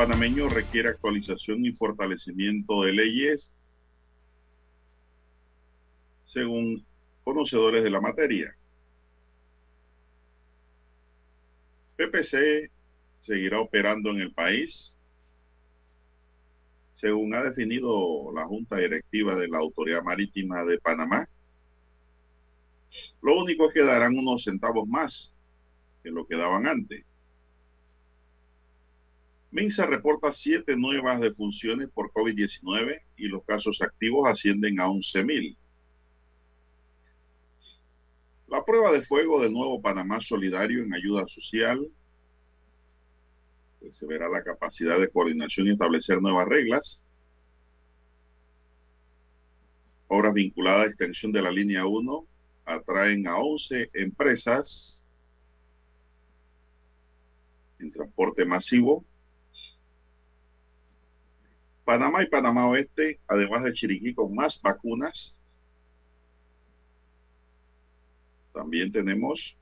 Panameño requiere actualización y fortalecimiento de leyes, según conocedores de la materia. PPC seguirá operando en el país, según ha definido la Junta Directiva de la Autoridad Marítima de Panamá. Lo único es que darán unos centavos más que lo que daban antes. Minsa reporta siete nuevas defunciones por COVID-19 y los casos activos ascienden a 11.000. La prueba de fuego de nuevo Panamá Solidario en ayuda social. Pues se verá la capacidad de coordinación y establecer nuevas reglas. Obras vinculadas a extensión de la línea 1 atraen a 11 empresas en transporte masivo Panamá y Panamá Oeste, además de Chiriquí, con más vacunas. También tenemos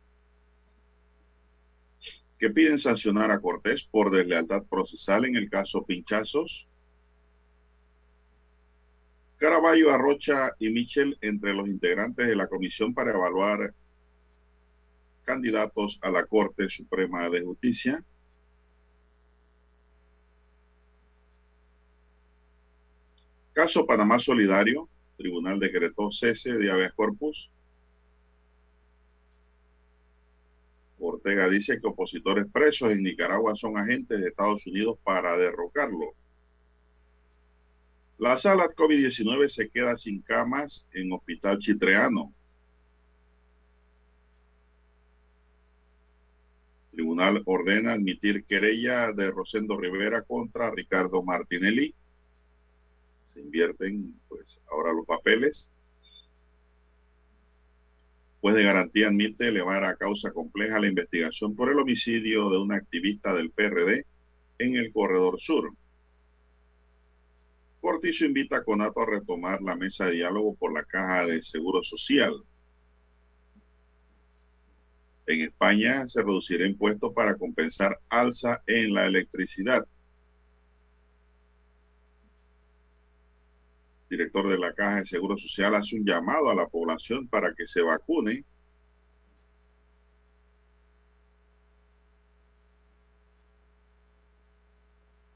que piden sancionar a Cortés por deslealtad procesal en el caso Pinchazos. Caraballo, Arrocha y Michel entre los integrantes de la comisión para evaluar candidatos a la Corte Suprema de Justicia. Caso Panamá Solidario, Tribunal decretó cese de habeas corpus. Ortega dice que opositores presos en Nicaragua son agentes de Estados Unidos para derrocarlo. La sala COVID-19 se queda sin camas en Hospital Chitreano. Tribunal ordena admitir querella de Rosendo Rivera contra Ricardo Martinelli se invierten pues ahora los papeles. Pues de garantía admite elevar a causa compleja la investigación por el homicidio de una activista del PRD en el Corredor Sur. Cortizo invita a Conato a retomar la mesa de diálogo por la caja de seguro social. En España se reducirá impuestos para compensar alza en la electricidad. Director de la Caja de Seguro Social, hace un llamado a la población para que se vacune.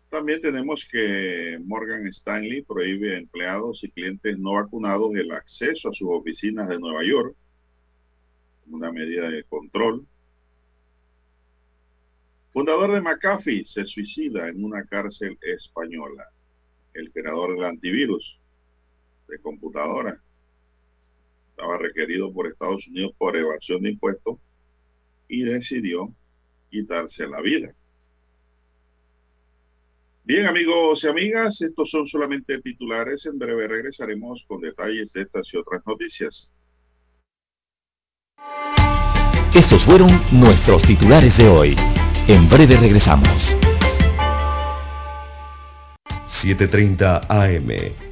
También tenemos que Morgan Stanley prohíbe a empleados y clientes no vacunados el acceso a sus oficinas de Nueva York, una medida de control. Fundador de McAfee se suicida en una cárcel española. El creador del antivirus de computadora. Estaba requerido por Estados Unidos por evasión de impuestos y decidió quitarse la vida. Bien, amigos y amigas, estos son solamente titulares. En breve regresaremos con detalles de estas y otras noticias. Estos fueron nuestros titulares de hoy. En breve regresamos. 7.30 AM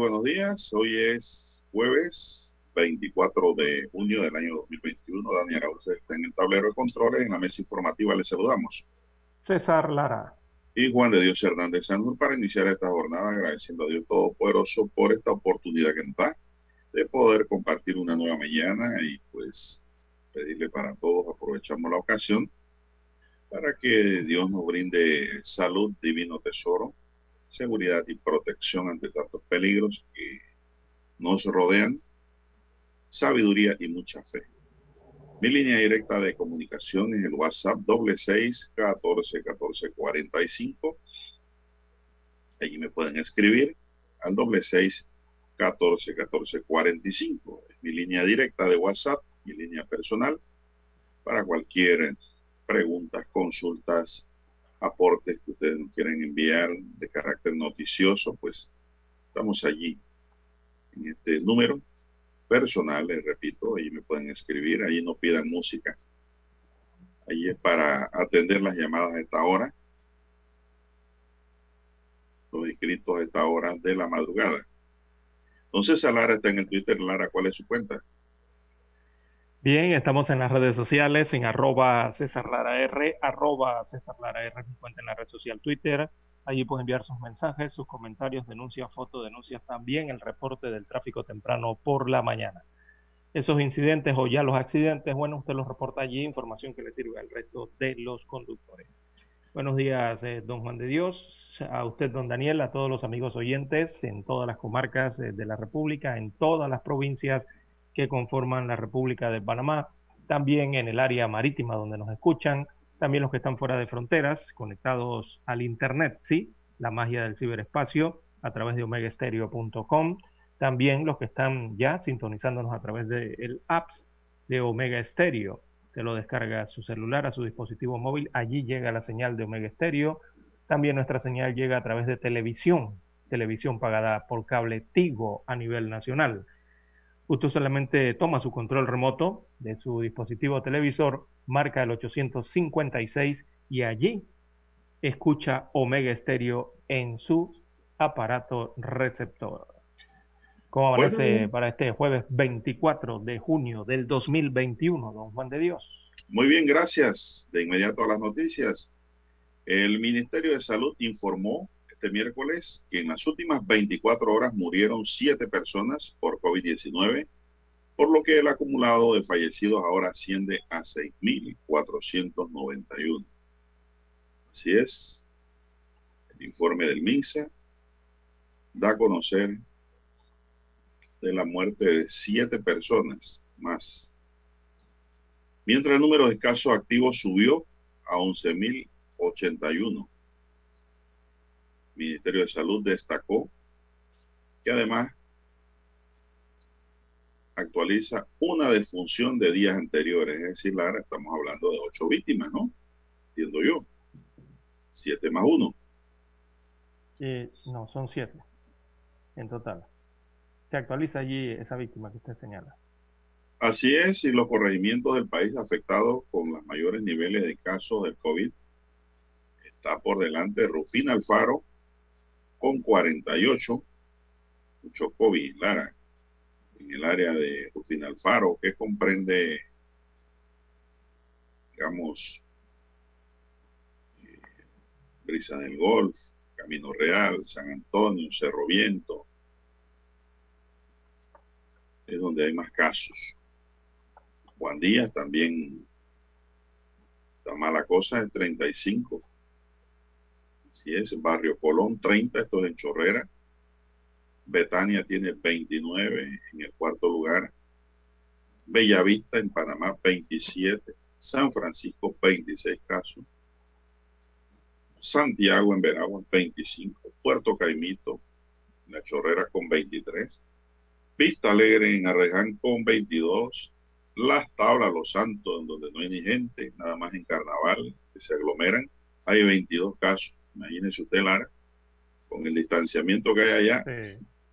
Buenos días. Hoy es jueves 24 de junio del año 2021. Daniel Arauz está en el tablero de controles. En la mesa informativa le saludamos. César Lara. Y Juan de Dios Hernández Sanur para iniciar esta jornada agradeciendo a Dios Todopoderoso por esta oportunidad que nos da de poder compartir una nueva mañana y pues pedirle para todos, aprovechamos la ocasión para que Dios nos brinde salud, divino tesoro, seguridad y protección ante tantos peligros que nos rodean, sabiduría y mucha fe. Mi línea directa de comunicación es el WhatsApp doble seis catorce catorce cuarenta y cinco. Allí me pueden escribir al doble seis catorce catorce cuarenta y cinco. Es mi línea directa de WhatsApp, mi línea personal para cualquier preguntas, consultas, aportes que ustedes nos quieren enviar de carácter noticioso, pues estamos allí en este número personal, les repito, ahí me pueden escribir, ahí no pidan música. Ahí es para atender las llamadas a esta hora. Los inscritos a esta hora de la madrugada. Entonces, Lara está en el Twitter. Lara, ¿cuál es su cuenta? Bien, estamos en las redes sociales, en arroba César Lara R, arroba César Lara R, cuenta en la red social Twitter. Allí pueden enviar sus mensajes, sus comentarios, denuncias, fotodenuncias, también el reporte del tráfico temprano por la mañana. Esos incidentes o ya los accidentes, bueno, usted los reporta allí, información que le sirve al resto de los conductores. Buenos días, eh, don Juan de Dios, a usted, don Daniel, a todos los amigos oyentes en todas las comarcas eh, de la República, en todas las provincias que conforman la República de Panamá, también en el área marítima donde nos escuchan, también los que están fuera de fronteras, conectados al Internet, ¿sí? La magia del ciberespacio a través de omegaestereo.com. También los que están ya sintonizándonos a través del de apps de Omega Stereo. Se lo descarga a su celular, a su dispositivo móvil. Allí llega la señal de Omega Stereo. También nuestra señal llega a través de televisión, televisión pagada por cable Tigo a nivel nacional. Usted solamente toma su control remoto de su dispositivo televisor, marca el 856 y allí escucha Omega Stereo en su aparato receptor. ¿Cómo aparece para este jueves 24 de junio del 2021, don Juan de Dios? Muy bien, gracias. De inmediato a las noticias. El Ministerio de Salud informó este miércoles que en las últimas 24 horas murieron siete personas por COVID-19, por lo que el acumulado de fallecidos ahora asciende a 6.491. Así es, el informe del MINSA da a conocer de la muerte de siete personas más, mientras el número de casos activos subió a 11.081. Ministerio de Salud destacó que además actualiza una defunción de días anteriores, es decir, Lara, estamos hablando de ocho víctimas, ¿no? Entiendo yo. Siete más uno. no, son siete en total. Se actualiza allí esa víctima que usted señala. Así es, y los corregimientos del país afectados con los mayores niveles de casos del COVID está por delante Rufina Alfaro con 48, mucho COVID, Lara, en el área de Rufín Alfaro, que comprende, digamos, eh, Brisa del Golf, Camino Real, San Antonio, Cerro Viento, es donde hay más casos. Juan Díaz también está mala cosa, es 35. Es, Barrio Colón 30, esto es en Chorrera. Betania tiene 29 en el cuarto lugar. Bellavista en Panamá 27. San Francisco 26 casos. Santiago en Veragua 25. Puerto Caimito, La Chorrera con 23. Vista Alegre en Arreján con 22. Las Tablas, Los Santos, en donde no hay ni gente, nada más en Carnaval, que se aglomeran, hay 22 casos. Imagínese usted, Lara, con el distanciamiento que hay allá,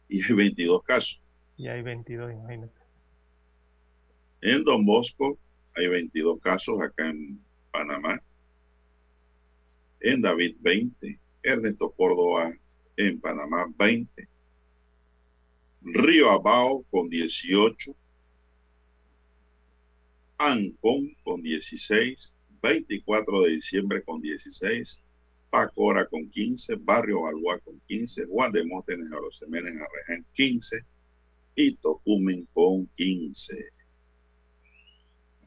y hay 22 casos. Y hay 22, imagínese. En Don Bosco hay 22 casos acá en Panamá. En David 20. Ernesto Córdoba en Panamá 20. Río Abao con 18, Ancón con 16, 24 de diciembre con 16, Pacora con 15, Barrio Balboa con 15, Juan de Móstenes, Arosemena, Arrején 15 y Tocumen con 15.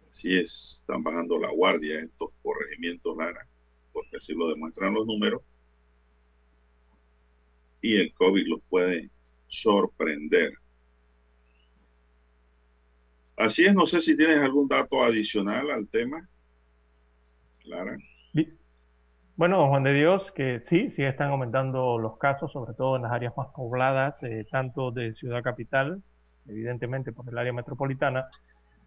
Así es, están bajando la guardia estos corregimientos Lara, porque así lo demuestran los números. Y el COVID los puede sorprender. Así es, no sé si tienes algún dato adicional al tema, Lara. Bueno, Juan de Dios, que sí, sí están aumentando los casos, sobre todo en las áreas más pobladas, eh, tanto de Ciudad Capital, evidentemente por el área metropolitana,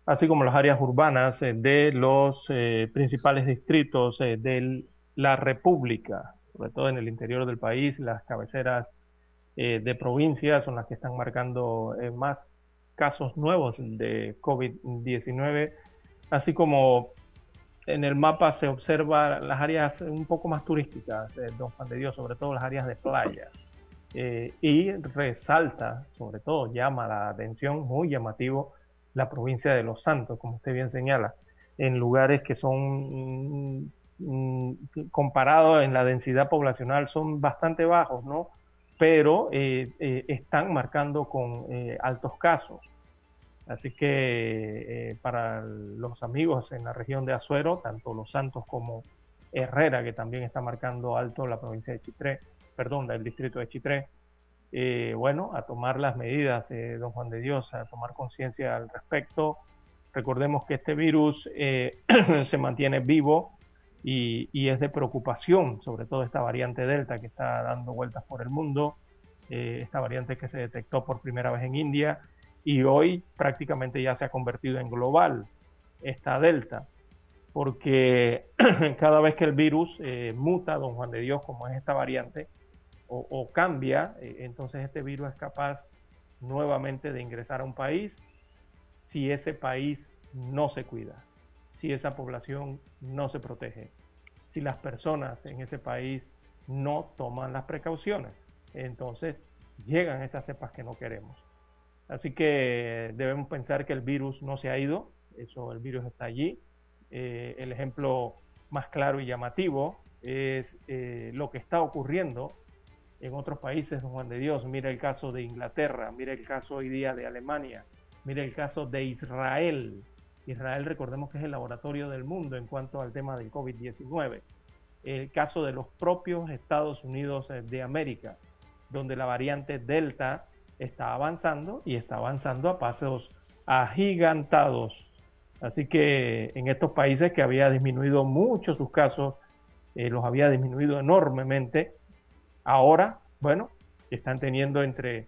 así como las áreas urbanas eh, de los eh, principales distritos de la República, sobre todo en el interior del país, las cabeceras de provincias son las que están marcando más casos nuevos de COVID-19, así como en el mapa se observa las áreas un poco más turísticas de Don Juan de Dios, sobre todo las áreas de playa. Eh, y resalta, sobre todo llama la atención, muy llamativo, la provincia de Los Santos, como usted bien señala, en lugares que son, mm, mm, comparados en la densidad poblacional, son bastante bajos, ¿no? Pero eh, eh, están marcando con altos casos. Así que eh, para los amigos en la región de Azuero, tanto Los Santos como Herrera, que también está marcando alto la provincia de Chitré, perdón, del distrito de Chitré, eh, bueno, a tomar las medidas, eh, don Juan de Dios, a tomar conciencia al respecto. Recordemos que este virus se mantiene vivo y, es de preocupación, sobre todo esta variante Delta que está dando vueltas por el mundo, esta variante que se detectó por primera vez en India y hoy prácticamente ya se ha convertido en global esta delta, porque cada vez que el virus eh, muta, don Juan de Dios, como es esta variante, o, cambia, eh, entonces este virus es capaz nuevamente de ingresar a un país si ese país no se cuida, si esa población no se protege, si las personas en ese país no toman las precauciones. Entonces llegan esas cepas que no queremos. Así que debemos pensar que el virus no se ha ido, eso el virus está allí. Eh, el ejemplo más claro y llamativo es eh, lo que está ocurriendo en otros países, Juan de Dios. Mira el caso de Inglaterra, mira el caso hoy día de Alemania, mira el caso de Israel. Israel, recordemos que es el laboratorio del mundo en cuanto al tema del COVID-19. El caso de los propios Estados Unidos eh, de América, donde la variante Delta está avanzando y está avanzando a pasos agigantados. Así que en estos países que había disminuido mucho sus casos, eh, los había disminuido enormemente, ahora, bueno, están teniendo entre,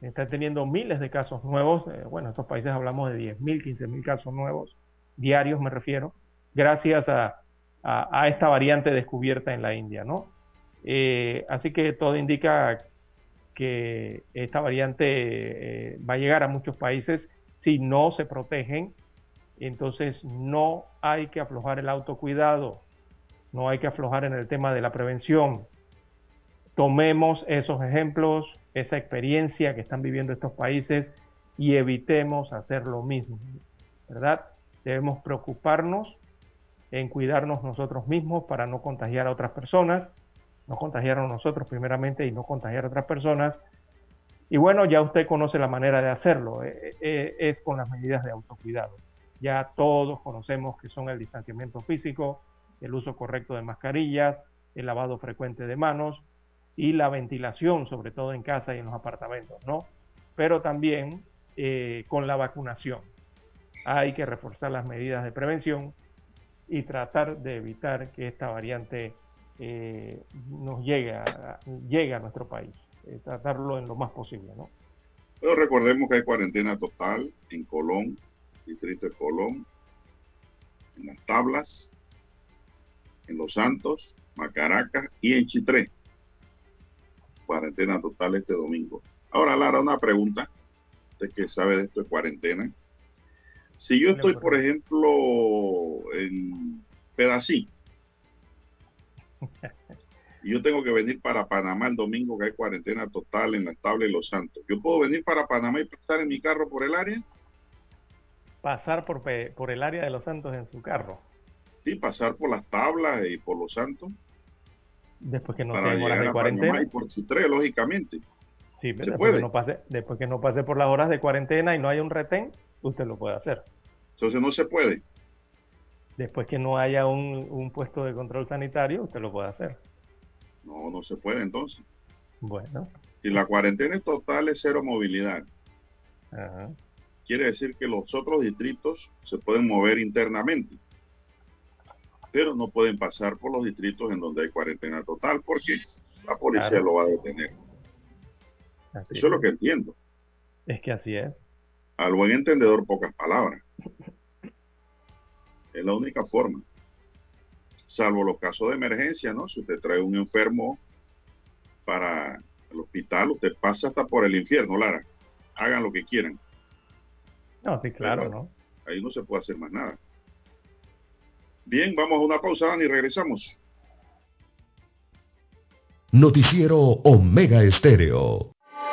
están teniendo miles de casos nuevos, eh, bueno, estos países hablamos de 10.000, 15.000 casos nuevos, diarios me refiero, gracias a, a, esta variante descubierta en la India, ¿no? Eh, así que todo indica que esta variante eh, va a llegar a muchos países si no se protegen. Entonces no hay que aflojar el autocuidado, no hay que aflojar en el tema de la prevención. Tomemos esos ejemplos, esa experiencia que están viviendo estos países y evitemos hacer lo mismo, ¿verdad? Debemos preocuparnos en cuidarnos nosotros mismos para no contagiar a otras personas no contagiar a nosotros primeramente y no contagiar a otras personas. Y bueno, ya usted conoce la manera de hacerlo, eh, eh, es con las medidas de autocuidado. Ya todos conocemos que son el distanciamiento físico, el uso correcto de mascarillas, el lavado frecuente de manos y la ventilación, sobre todo en casa y en los apartamentos, ¿no? Pero también eh, con la vacunación. Hay que reforzar las medidas de prevención y tratar de evitar que esta variante eh, nos llega, llega a nuestro país. Eh, tratarlo en lo más posible, ¿no? Pero recordemos que hay cuarentena total en Colón, distrito de Colón, en las tablas, en Los Santos, Macaracas y en Chitré. Cuarentena total este domingo. Ahora, Lara, una pregunta. Usted que sabe de esto de cuarentena. Si yo estoy, por ejemplo, en Pedací, y yo tengo que venir para Panamá el domingo que hay cuarentena total en la estable de Los Santos. ¿Yo puedo venir para Panamá y pasar en mi carro por el área? Pasar por, por el área de Los Santos en su carro. Sí, pasar por las tablas y por Los Santos. Después que no tenga horas de cuarentena. Y por Chitré, lógicamente. Sí, pero después, Que no pase, después que no pase por las horas de cuarentena y no haya un retén, usted lo puede hacer. Entonces no se puede. Después que no haya un, un puesto de control sanitario, usted lo puede hacer. No, no se puede entonces. Bueno. Si la cuarentena es total es cero movilidad. Quiere decir que los otros distritos se pueden mover internamente, pero no pueden pasar por los distritos en donde hay cuarentena total porque la policía lo va a detener. Eso es lo que entiendo. Es que así es. Al buen entendedor, pocas palabras. Es la única forma salvo los casos de emergencia, ¿no? Si usted trae un enfermo para el hospital, usted pasa hasta por el infierno, Lara. Hagan lo que quieran. No, sí, claro, ¿no? Ahí no se puede hacer más nada. Bien, vamos a una pausa, Dani, y regresamos. Noticiero Omega Estéreo.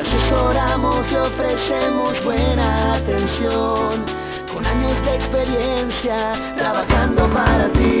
Te asesoramos y ofrecemos buena atención con años de experiencia trabajando para ti.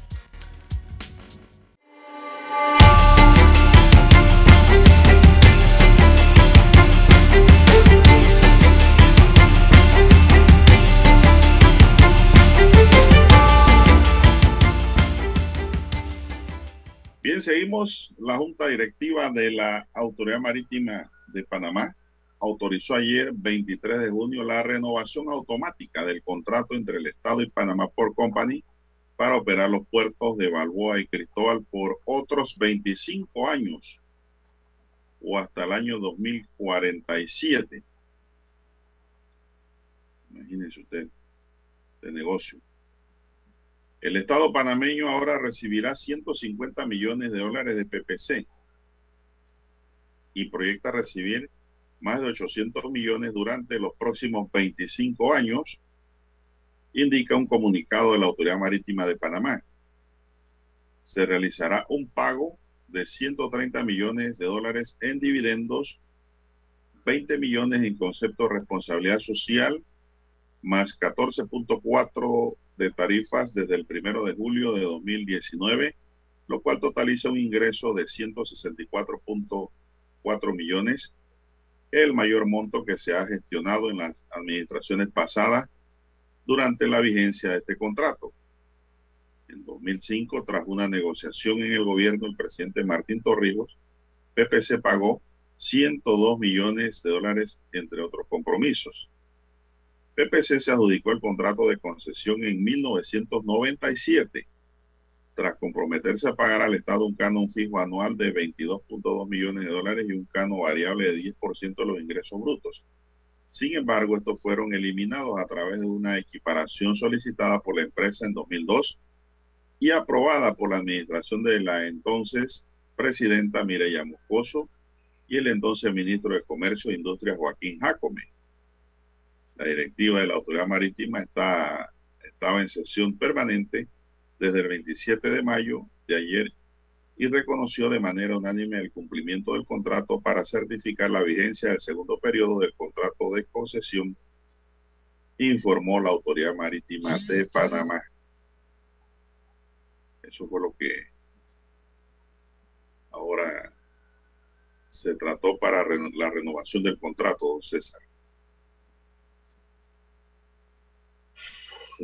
Bien, seguimos. La Junta Directiva de la Autoridad Marítima de Panamá autorizó ayer, 23 de junio, la renovación automática del contrato entre el Estado y Panamá por Company para operar los puertos de Balboa y Cristóbal por otros 25 años o hasta el año 2047. Imagínense usted, de negocio. El Estado panameño ahora recibirá 150 millones de dólares de PPC y proyecta recibir más de 800 millones durante los próximos 25 años, indica un comunicado de la Autoridad Marítima de Panamá. Se realizará un pago de 130 millones de dólares en dividendos, 20 millones en concepto de responsabilidad social, más 14.4 de tarifas desde el primero de julio de 2019, lo cual totaliza un ingreso de 164.4 millones, el mayor monto que se ha gestionado en las administraciones pasadas durante la vigencia de este contrato. En 2005, tras una negociación en el gobierno del presidente Martín Torrijos, PPC pagó 102 millones de dólares, entre otros compromisos. PPC se adjudicó el contrato de concesión en 1997 tras comprometerse a pagar al Estado un canon fijo anual de 22.2 millones de dólares y un canon variable de 10% de los ingresos brutos. Sin embargo, estos fueron eliminados a través de una equiparación solicitada por la empresa en 2002 y aprobada por la administración de la entonces presidenta Mireya Moscoso y el entonces ministro de Comercio e Industria Joaquín Jacome. La directiva de la Autoridad Marítima está, estaba en sesión permanente desde el 27 de mayo de ayer y reconoció de manera unánime el cumplimiento del contrato para certificar la vigencia del segundo periodo del contrato de concesión, informó la Autoridad Marítima de Panamá. Eso fue lo que ahora se trató para la renovación del contrato, César.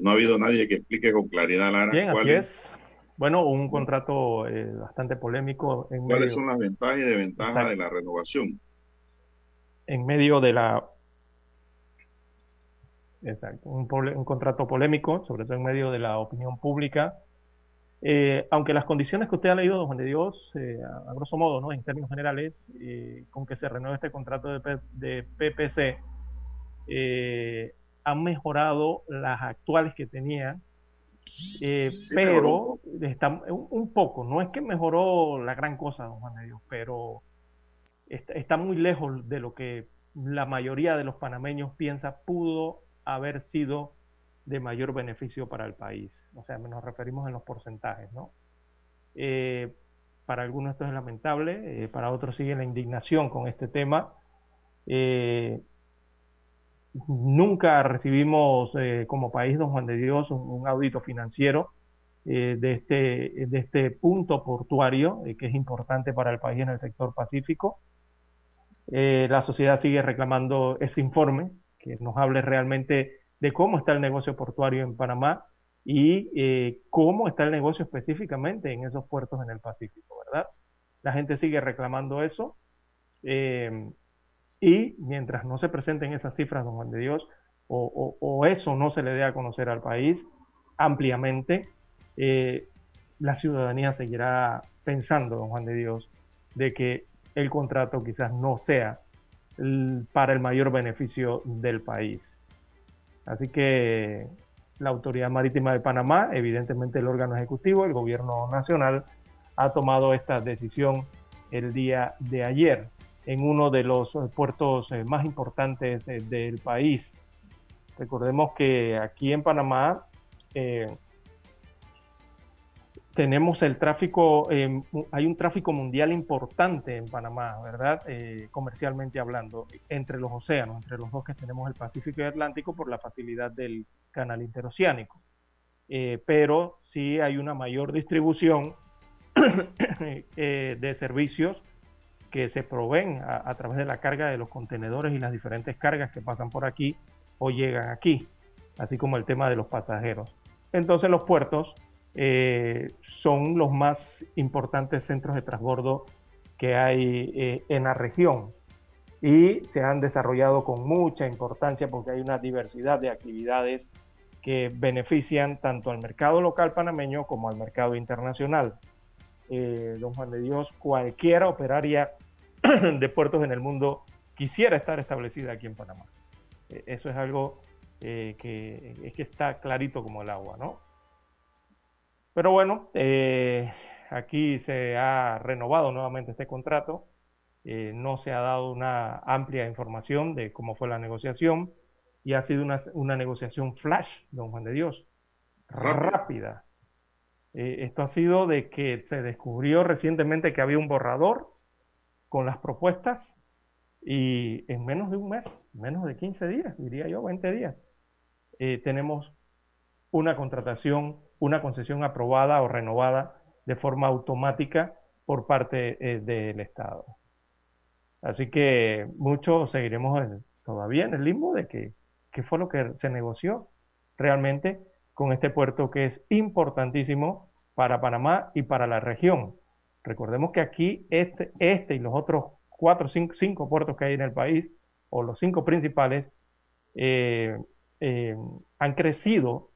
No ha habido nadie que explique con claridad, Lara, Bien, así es. Bueno, un contrato eh, bastante polémico. En ¿Cuáles son las ventajas y desventajas de la renovación? En medio de la... Exacto, un, un, contrato polémico, sobre todo en medio de la opinión pública. Eh, aunque las condiciones que usted ha leído, don Juan de Dios, eh, a, grosso modo, ¿no? en términos generales, con que se renueve este contrato de, de PPC, han mejorado las actuales que tenían, eh, pero está un, poco, no es que mejoró la gran cosa, don Juan de Dios, pero está, muy lejos de lo que la mayoría de los panameños piensa pudo haber sido de mayor beneficio para el país. O sea, nos referimos en los porcentajes, ¿no? Eh, para algunos esto es lamentable, eh, para otros sigue la indignación con este tema. Nunca recibimos eh, como país, don Juan de Dios, un, audito financiero eh, de, este, de este punto portuario eh, que es importante para el país en el sector pacífico. la sociedad sigue reclamando ese informe que nos hable realmente de cómo está el negocio portuario en Panamá y cómo está el negocio específicamente en esos puertos en el Pacífico, ¿verdad? La gente sigue reclamando eso. Y mientras no se presenten esas cifras, don Juan de Dios, o, eso no se le dé a conocer al país ampliamente, eh, la ciudadanía seguirá pensando, don Juan de Dios, de que el contrato quizás no sea para el mayor beneficio del país. Así que la Autoridad Marítima de Panamá, evidentemente el órgano ejecutivo, el gobierno nacional, ha tomado esta decisión el día de ayer en uno de los eh, puertos eh, más importantes eh, del país. Recordemos que aquí en Panamá tenemos el tráfico, hay un tráfico mundial importante en Panamá, ¿verdad? comercialmente hablando, entre los océanos, entre los dos que tenemos el Pacífico y Atlántico por la facilidad del canal interoceánico. pero sí hay una mayor distribución de servicios que se proveen a, través de la carga de los contenedores y las diferentes cargas que pasan por aquí o llegan aquí, así como el tema de los pasajeros. Entonces los puertos eh, son los más importantes centros de transbordo que hay eh, en la región y se han desarrollado con mucha importancia porque hay una diversidad de actividades que benefician tanto al mercado local panameño como al mercado internacional. Eh, don Juan de Dios, cualquiera operaria de puertos en el mundo quisiera estar establecida aquí en Panamá. Eh, eso es algo eh, que, es que está clarito como el agua, ¿no? Pero bueno, aquí se ha renovado nuevamente este contrato. no se ha dado una amplia información de cómo fue la negociación y ha sido una, una negociación flash, don Juan de Dios, rápida. Eh, esto ha sido de que se descubrió recientemente que había un borrador con las propuestas y en menos de un mes, menos de 15 días, diría yo, 20 días, eh, tenemos una contratación, una concesión aprobada o renovada de forma automática por parte eh, del Estado. Así que muchos seguiremos todavía en el limbo de que, qué fue lo que se negoció realmente con este puerto que es importantísimo para Panamá y para la región. Recordemos que aquí este, este y los otros cuatro, cinco, cinco puertos que hay en el país, o los cinco principales, eh, eh, han crecido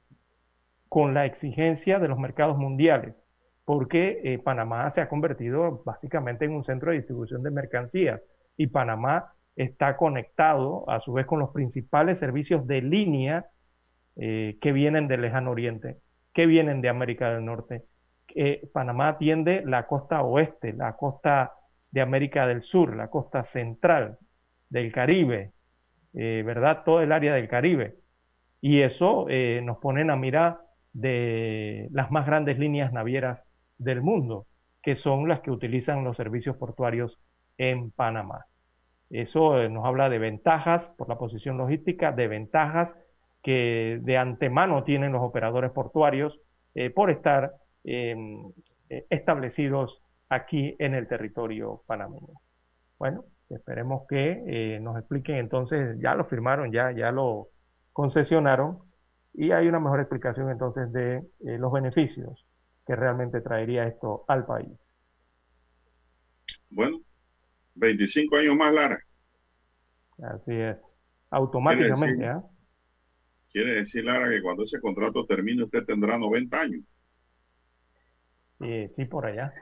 con la exigencia de los mercados mundiales, porque eh, Panamá se ha convertido básicamente en un centro de distribución de mercancías y Panamá está conectado a su vez con los principales servicios de línea eh, que vienen del lejano oriente, que vienen de América del Norte. Panamá atiende la costa oeste, la costa de América del Sur, la costa central del Caribe, eh, ¿verdad? Todo el área del Caribe. Y eso eh, nos pone a mirar de las más grandes líneas navieras del mundo, que son las que utilizan los servicios portuarios en Panamá. Eso eh, nos habla de ventajas por la posición logística, de ventajas que de antemano tienen los operadores portuarios por estar em, establecidos aquí en el territorio panameño. Bueno, esperemos que eh, nos expliquen entonces, ya lo firmaron, ya, ya lo concesionaron y hay una mejor explicación entonces de eh, los beneficios que realmente traería esto al país. Bueno, 25 años más, Lara. Así es, automáticamente. ¿ah? Quiere decir, Lara, que cuando ese contrato termine usted tendrá 90 años. Sí, sí, por allá.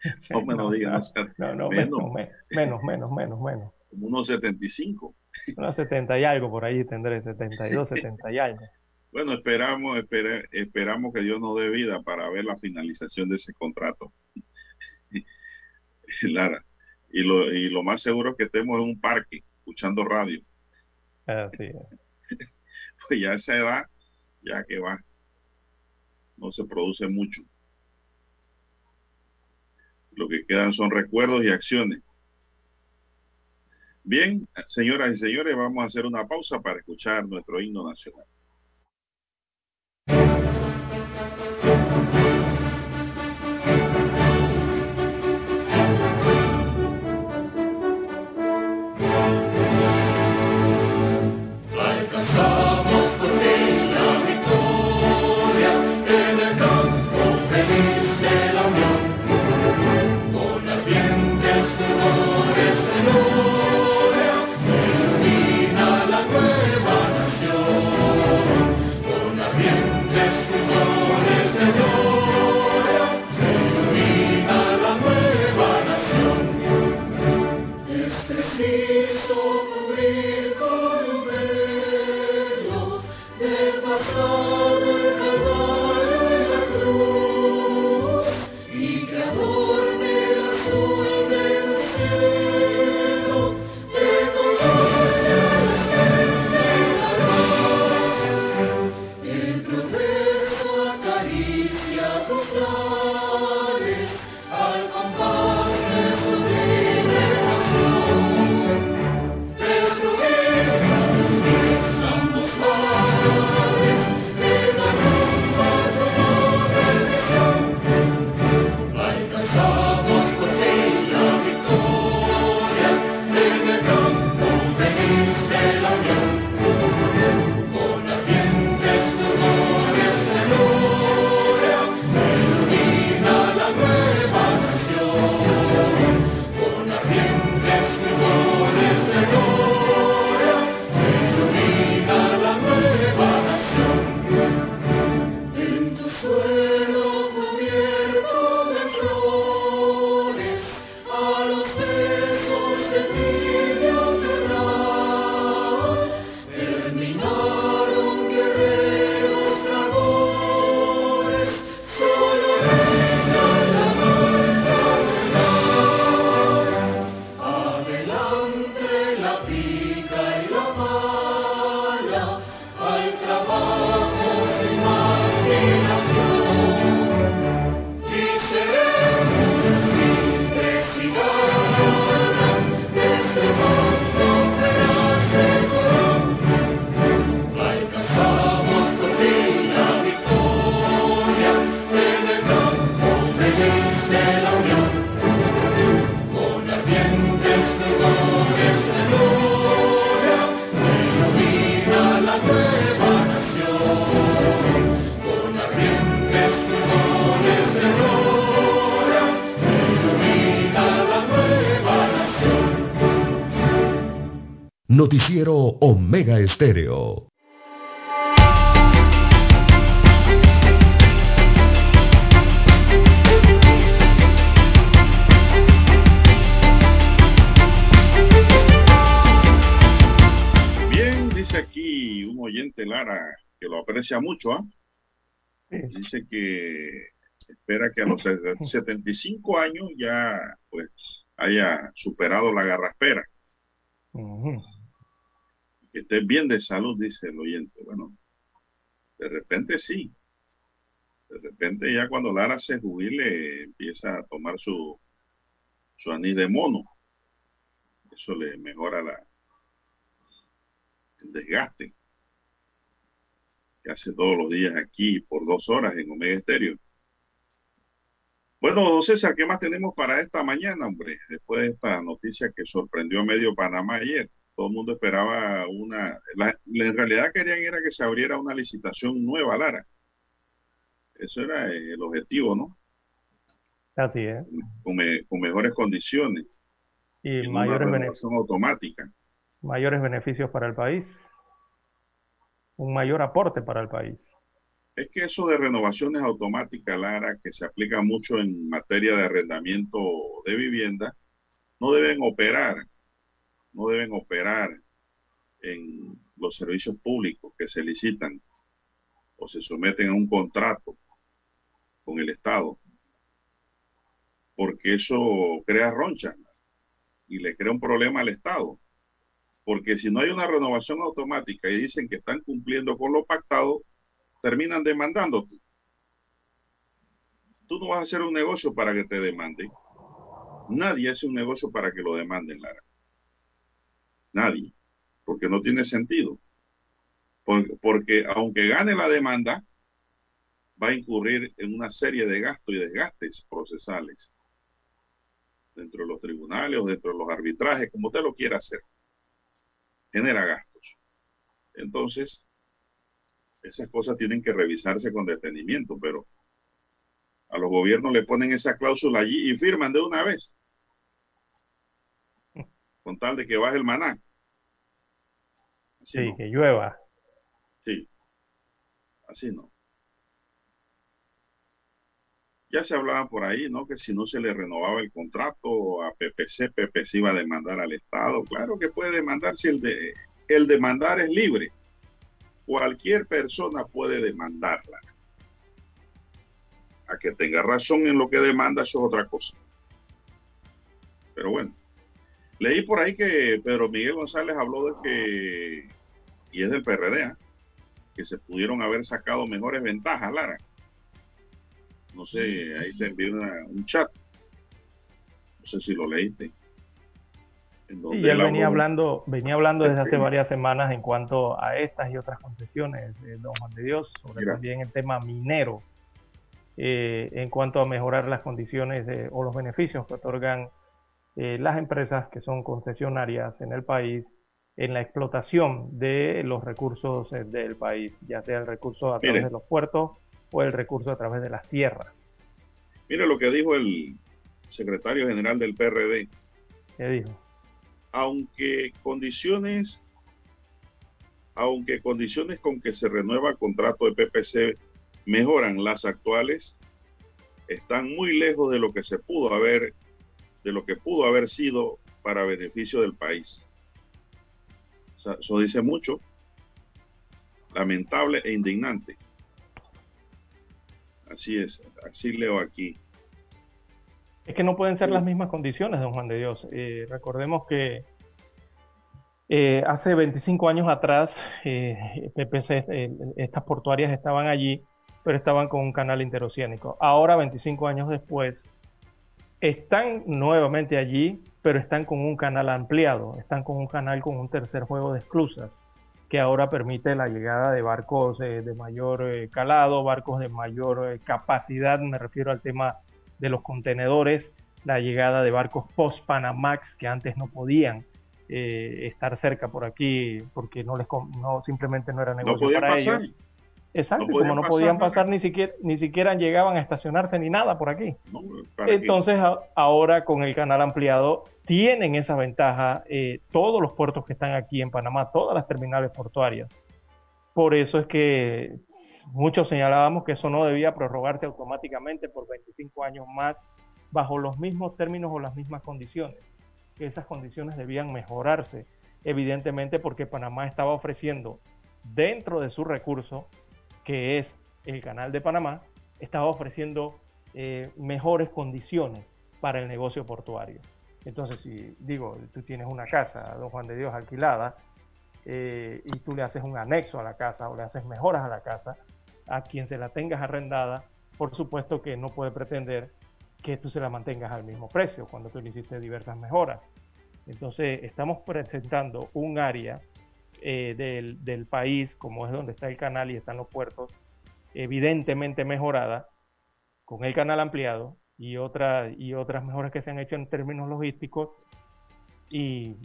No me lo digas. No, no, menos, menos, menos, menos, menos. Como unos 75. Unos 70 y algo por ahí tendré, 72, 70 y algo. Bueno, esperamos, esperamos que Dios nos dé vida para ver la finalización de ese contrato. Lara. Y lo, y lo más seguro es que estemos en un parque escuchando radio. Así es. Pues ya esa edad, ya que va, no se produce mucho. Lo que quedan son recuerdos y acciones. Bien, señoras y señores, vamos a hacer una pausa para escuchar nuestro himno nacional. noticiero Omega Estéreo. Bien, dice aquí un oyente Lara que lo aprecia mucho, ¿eh? dice que espera que a los 75 años ya pues haya superado la garraspera. Que bien de salud, dice el oyente. Bueno, de repente sí. De repente ya cuando Lara se jubile empieza a tomar su, su anís de mono. Eso le mejora la, el desgaste que hace todos los días aquí por dos horas en Omega Estéreo. Bueno, don César, ¿qué más tenemos para esta mañana, hombre? Después de esta noticia que sorprendió a medio Panamá ayer. Todo el mundo esperaba una... en realidad querían era que se abriera una licitación nueva, Lara. Eso era el objetivo, ¿no? Así es. Con, mejores condiciones. Y, mayores beneficios. automática. Mayores beneficios para el país. Un mayor aporte para el país. Es que eso de renovaciones automáticas, Lara, que se aplica mucho en materia de arrendamiento de vivienda, no deben operar, no deben operar en los servicios públicos que se licitan o se someten a un contrato con el Estado, porque eso crea roncha y le crea un problema al Estado. Porque si no hay una renovación automática y dicen que están cumpliendo con lo pactado, terminan demandándote. Tú no vas a hacer un negocio para que te demanden. Nadie hace un negocio para que lo demanden, Lara. Nadie. Porque no tiene sentido. Porque, aunque gane la demanda, va a incurrir en una serie de gastos y desgastes procesales dentro de los tribunales o dentro de los arbitrajes, como usted lo quiera hacer. Genera gastos. Entonces, esas cosas tienen que revisarse con detenimiento, pero a los gobiernos le ponen esa cláusula allí y firman de una vez, con tal de que baje el maná. Sí, que llueva. Sí, así no. Ya se hablaba por ahí, ¿no? Que si no se le renovaba el contrato a PPC, PPC iba a demandar al Estado. Claro que puede demandar si el, de, el demandar es libre cualquier persona puede demandarla. A que tenga razón en lo que demanda, eso es otra cosa. Pero bueno, leí por ahí que Pedro Miguel González habló de que, y es del PRD, ¿ah? que se pudieron haber sacado mejores ventajas, Lara. No sé, ahí te envió un chat. No sé si lo leíste. Y él venía hablando, venía hablando desde hace varias semanas en cuanto a estas y otras concesiones, de don Juan de Dios, sobre también el tema minero, eh, en cuanto a mejorar las condiciones o los beneficios que otorgan eh, las empresas que son concesionarias en el país en la explotación de los recursos eh, del país, ya sea el recurso a través de los puertos o el recurso a través de las tierras. Mire lo que dijo el secretario general del PRD. ¿Qué dijo? aunque condiciones, aunque condiciones con que se renueva el contrato de PPC mejoran las actuales, están muy lejos de lo que se pudo haber, de lo que pudo haber sido para beneficio del país. Eso dice mucho, lamentable e indignante. Así es, así leo aquí. Es que no pueden ser las mismas condiciones, don Juan de Dios. Eh, recordemos que eh, hace 25 años atrás, eh, PPC, estas portuarias estaban allí, pero estaban con un canal interoceánico. Ahora, 25 años después, están nuevamente allí, pero están con un canal ampliado, están con un canal con un tercer juego de esclusas, que ahora permite la llegada de barcos de mayor calado, barcos de mayor capacidad, me refiero al tema de los contenedores, la llegada de barcos post-Panamax que antes no podían eh, estar cerca por aquí porque no les no simplemente no era negocio para ellos. Exacto, como no podían pasar ni siquiera ni siquiera llegaban a estacionarse ni nada por aquí. Entonces ahora con el canal ampliado tienen esa ventaja eh, todos los puertos que están aquí en Panamá, todas las terminales portuarias. Por eso es que muchos señalábamos que eso no debía prorrogarse automáticamente por 25 años más bajo los mismos términos o las mismas condiciones, que esas condiciones debían mejorarse evidentemente porque Panamá estaba ofreciendo dentro de su recurso, que es el canal de Panamá, estaba ofreciendo eh, mejores condiciones para el negocio portuario. Entonces, si digo, tú tienes una casa, don Juan de Dios, alquilada, eh, y tú le haces un anexo a la casa o le haces mejoras a la casa, a quien se la tengas arrendada, por supuesto que no puede pretender que tú se la mantengas al mismo precio cuando tú le hiciste diversas mejoras. Entonces, estamos presentando un área eh, del, del, país, como es donde está el canal y están los puertos, evidentemente mejorada, con el canal ampliado y, otra, y otras mejoras que se han hecho en términos logísticos. Y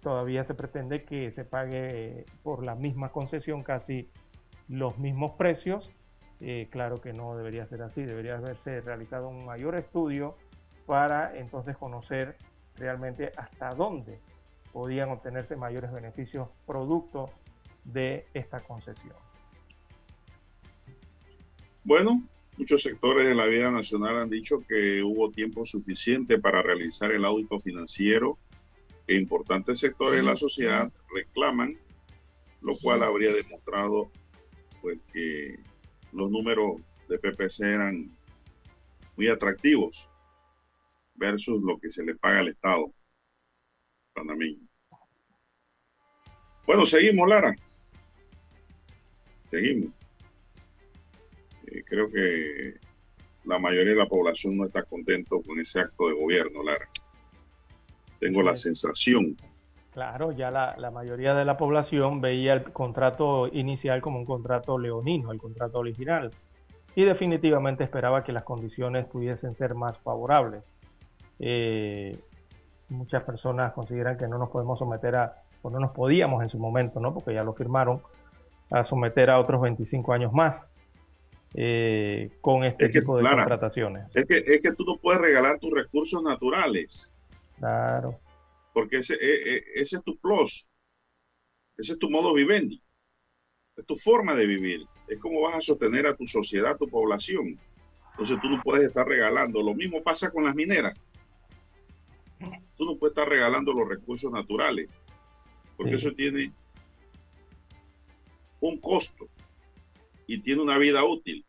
todavía se pretende que se pague por la misma concesión casi los mismos precios. Eh, claro que no debería ser así, debería haberse realizado un mayor estudio para entonces conocer realmente hasta dónde podían obtenerse mayores beneficios producto de esta concesión. Bueno, muchos sectores de la vida nacional han dicho que hubo tiempo suficiente para realizar el audito financiero que importantes sectores de la sociedad reclaman, lo cual habría demostrado pues que los números de PPC eran muy atractivos versus lo que se le paga al Estado panameño. Bueno, seguimos, Lara. Seguimos. Eh, creo que la mayoría de la población no está contento con ese acto de gobierno, Lara. Tengo la sensación. Claro, ya la, la, mayoría de la población veía el contrato inicial como un contrato leonino, el contrato original, y definitivamente esperaba que las condiciones pudiesen ser más favorables. Eh, muchas personas consideran que no nos podemos someter a, o no nos podíamos en su momento, ¿no? porque ya lo firmaron, a someter a otros 25 años más eh, con este tipo de contrataciones. Es que, es que tú no puedes regalar tus recursos naturales. Claro. Porque ese, e, e, ese es tu plus. Ese es tu modo vivendi. Es tu forma de vivir. Es como vas a sostener a tu sociedad, a tu población. Entonces tú no puedes estar regalando. Lo mismo pasa con las mineras. Tú no puedes estar regalando los recursos naturales. Porque eso tiene un costo y tiene una vida útil.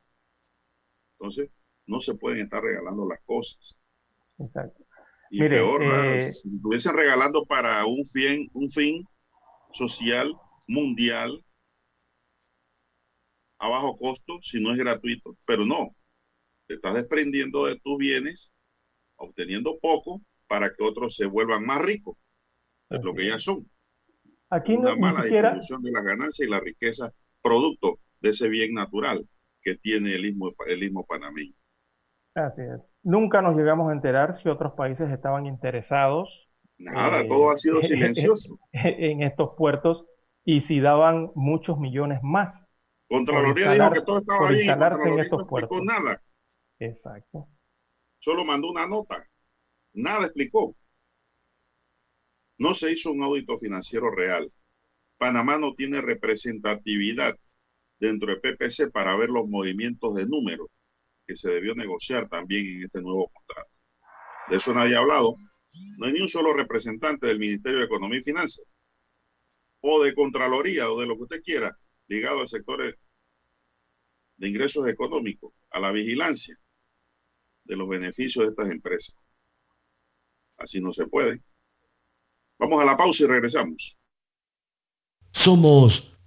Entonces, no se pueden estar regalando las cosas. Exacto. Y peor, eh, si estuviesen regalando para un fin, un fin social, mundial, a bajo costo, si no es gratuito. Pero no, te estás desprendiendo de tus bienes, obteniendo poco para que otros se vuelvan más ricos de lo que ya son. Aquí no, Una mala distribución de las ganancias y la riqueza producto de ese bien natural que tiene el istmo, el istmo panameño. Así es. Nunca nos llegamos a enterar si otros países estaban interesados. Nada, todo ha sido silencioso. En estos puertos y si daban muchos millones más. Contraloría dijo que todo estaba bien. en estos puertos. nada. Exacto. Solo mandó una nota. Nada explicó. No se hizo un audito financiero real. Panamá no tiene representatividad dentro de PPC para ver los movimientos de números que se debió negociar también en este nuevo contrato. De eso nadie ha hablado. No hay ni un solo representante del Ministerio de Economía y Finanzas o de Contraloría o de lo que usted quiera ligado al sector de ingresos económicos, a la vigilancia de los beneficios de estas empresas. Así no se puede. Vamos a la pausa y regresamos. Somos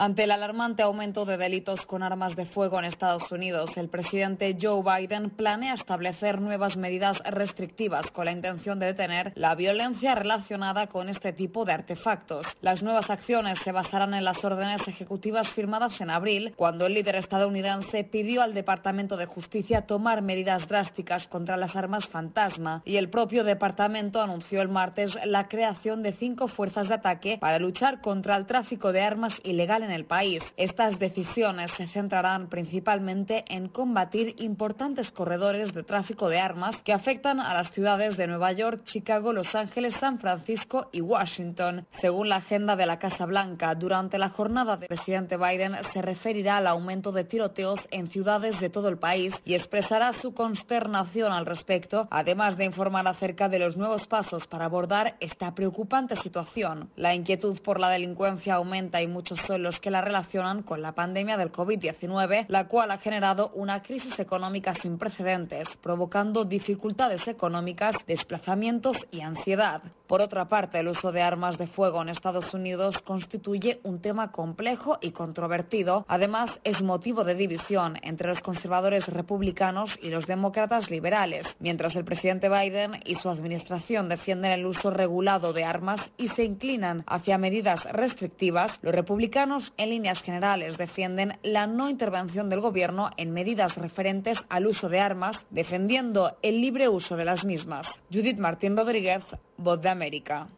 Ante el alarmante aumento de delitos con armas de fuego en Estados Unidos, el presidente Joe Biden planea establecer nuevas medidas restrictivas con la intención de detener la violencia relacionada con este tipo de artefactos. Las nuevas acciones se basarán en las órdenes ejecutivas firmadas en abril, cuando el líder estadounidense pidió al Departamento de Justicia tomar medidas drásticas contra las armas fantasma y el propio departamento anunció el martes la creación de cinco fuerzas de ataque para luchar contra el tráfico de armas ilegal en el país. Estas decisiones se centrarán principalmente en combatir importantes corredores de tráfico de armas que afectan a las ciudades de Nueva York, Chicago, Los Ángeles, San Francisco y Washington. Según la agenda de la Casa Blanca, durante la jornada del presidente Biden se referirá al aumento de tiroteos en ciudades de todo el país y expresará su consternación al respecto, además de informar acerca de los nuevos pasos para abordar esta preocupante situación. La inquietud por la delincuencia aumenta y muchos son los que la relacionan con la pandemia del COVID-19, la cual ha generado una crisis económica sin precedentes, provocando dificultades económicas, desplazamientos y ansiedad. Por otra parte, el uso de armas de fuego en Estados Unidos constituye un tema complejo y controvertido. Además, es motivo de división entre los conservadores republicanos y los demócratas liberales, mientras el presidente Biden y su administración defienden el uso regulado de armas y se inclinan hacia medidas restrictivas, los republicanos en líneas generales defienden la no intervención del gobierno en medidas referentes al uso de armas, defendiendo el libre uso de las mismas. Judith Martín Rodríguez, Voz de América.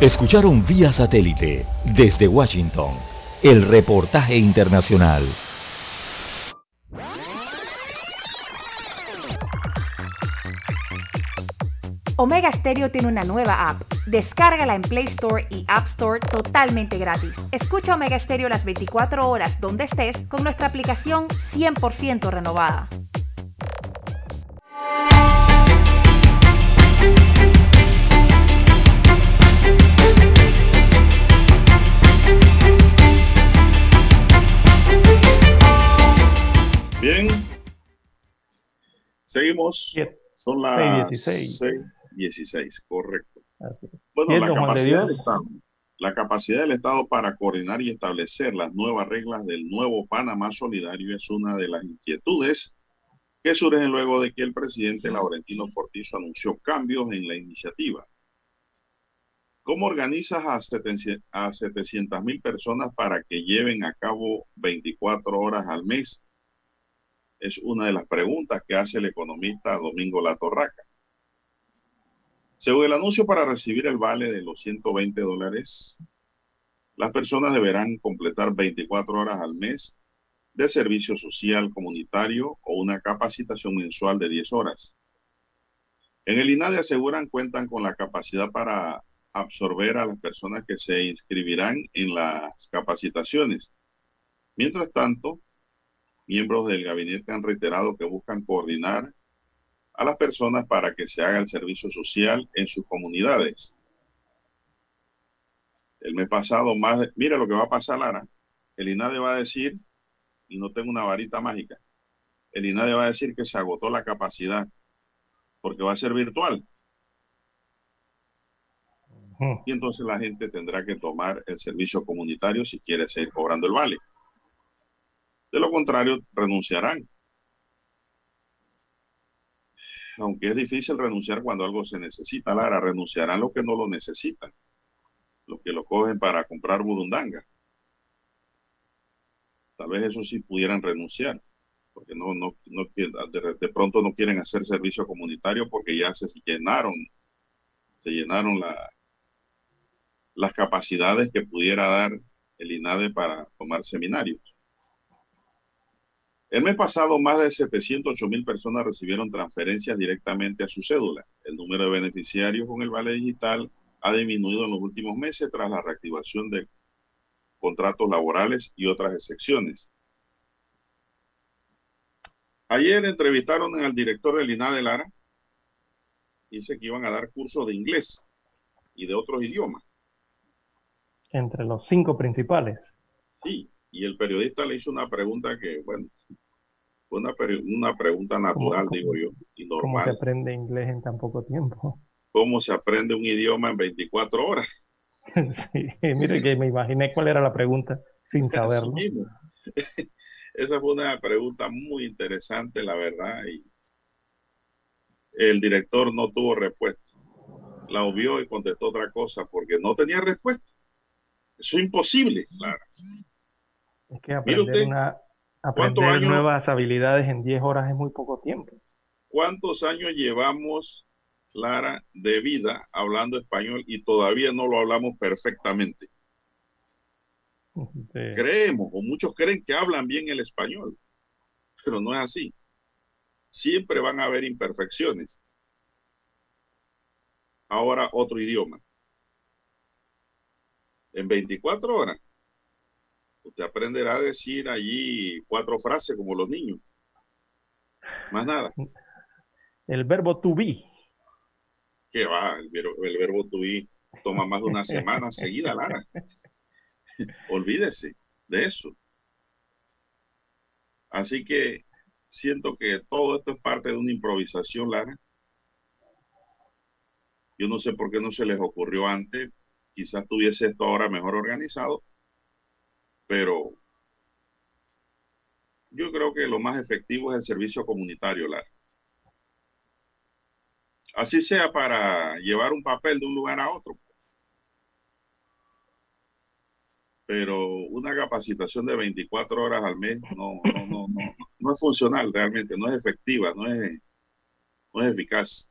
Escucharon vía satélite desde Washington el reportaje internacional. Omega Stereo tiene una nueva app. Descárgala en Play Store y App Store totalmente gratis. Escucha Omega Stereo las 24 horas donde estés con nuestra aplicación 100% renovada. Bien. Seguimos. Son las 6:16. 6:16, correcto. Bueno, la de capacidad. Estado, la capacidad del Estado para coordinar y establecer las nuevas reglas del nuevo Panamá Solidario es una de las inquietudes que surgen luego de que el presidente Laurentino Cortizo anunció cambios en la iniciativa. ¿Cómo organizas a 700 mil personas para que lleven a cabo 24 horas al mes? Es una de las preguntas que hace el economista Domingo Latorraca. Según el anuncio para recibir el vale de los 120 dólares, las personas deberán completar 24 horas al mes de servicio social comunitario o una capacitación mensual de 10 horas. En el INADE aseguran cuentan con la capacidad para absorber a las personas que se inscribirán en las capacitaciones. Mientras tanto, miembros del gabinete han reiterado que buscan coordinar a las personas para que se haga el servicio social en sus comunidades. El mes pasado, más de, mira lo que va a pasar, Lara. El INADE va a decir, y no tengo una varita mágica, el INADE va a decir que se agotó la capacidad porque va a ser virtual. Y entonces la gente tendrá que tomar el servicio comunitario si quiere seguir cobrando el vale. De lo contrario, renunciarán. Aunque es difícil renunciar cuando algo se necesita, Lara, renunciarán los que no lo necesitan. Los que lo cogen para comprar burundanga. Tal vez eso sí pudieran renunciar, porque no, de, pronto no quieren hacer servicio comunitario porque ya se llenaron, se llenaron la, las capacidades que pudiera dar el INADE para tomar seminarios. El mes pasado, más de 708 mil personas recibieron transferencias directamente a su cédula. El número de beneficiarios con el vale digital ha disminuido en los últimos meses tras la reactivación de contratos laborales y otras excepciones. Ayer entrevistaron al director del INADE Lara. Dice que iban a dar cursos de inglés y de otros idiomas. Entre los cinco principales. Sí, y el periodista le hizo una pregunta que, bueno, una, una pregunta natural, ¿Cómo- digo yo, y ¿Cómo se normal. aprende inglés en tan poco tiempo? ¿Cómo se aprende un idioma en 24 horas? sí, mire que me imaginé cuál era la pregunta sin saberlo. Esa fue una pregunta muy interesante, la verdad, y el director no tuvo respuesta. La obvió y contestó otra cosa porque no tenía respuesta. Eso es imposible, claro. Es que aprender, una, aprender nuevas habilidades en 10 horas es muy poco tiempo. ¿Cuántos años llevamos, Clara, de vida hablando español y todavía no lo hablamos perfectamente? Creemos, o muchos creen que hablan bien el español, pero no es así. Siempre van a haber imperfecciones. Ahora otro idioma. En 24 horas, usted aprenderá a decir allí cuatro frases como los niños. Más nada. El verbo to be. ¿Qué va? El, el verbo to be toma más de una semana seguida, Lara. Olvídese de eso. Así que siento que todo esto es parte de una improvisación, Lara. Yo no sé por qué no se les ocurrió antes. Quizás tuviese esto ahora mejor organizado. Pero yo creo que lo más efectivo es el servicio comunitario, Lara. Así sea para llevar un papel de un lugar a otro. pero una capacitación de 24 horas al mes no, no, no, no, no es funcional realmente, no es efectiva, no es, no es eficaz.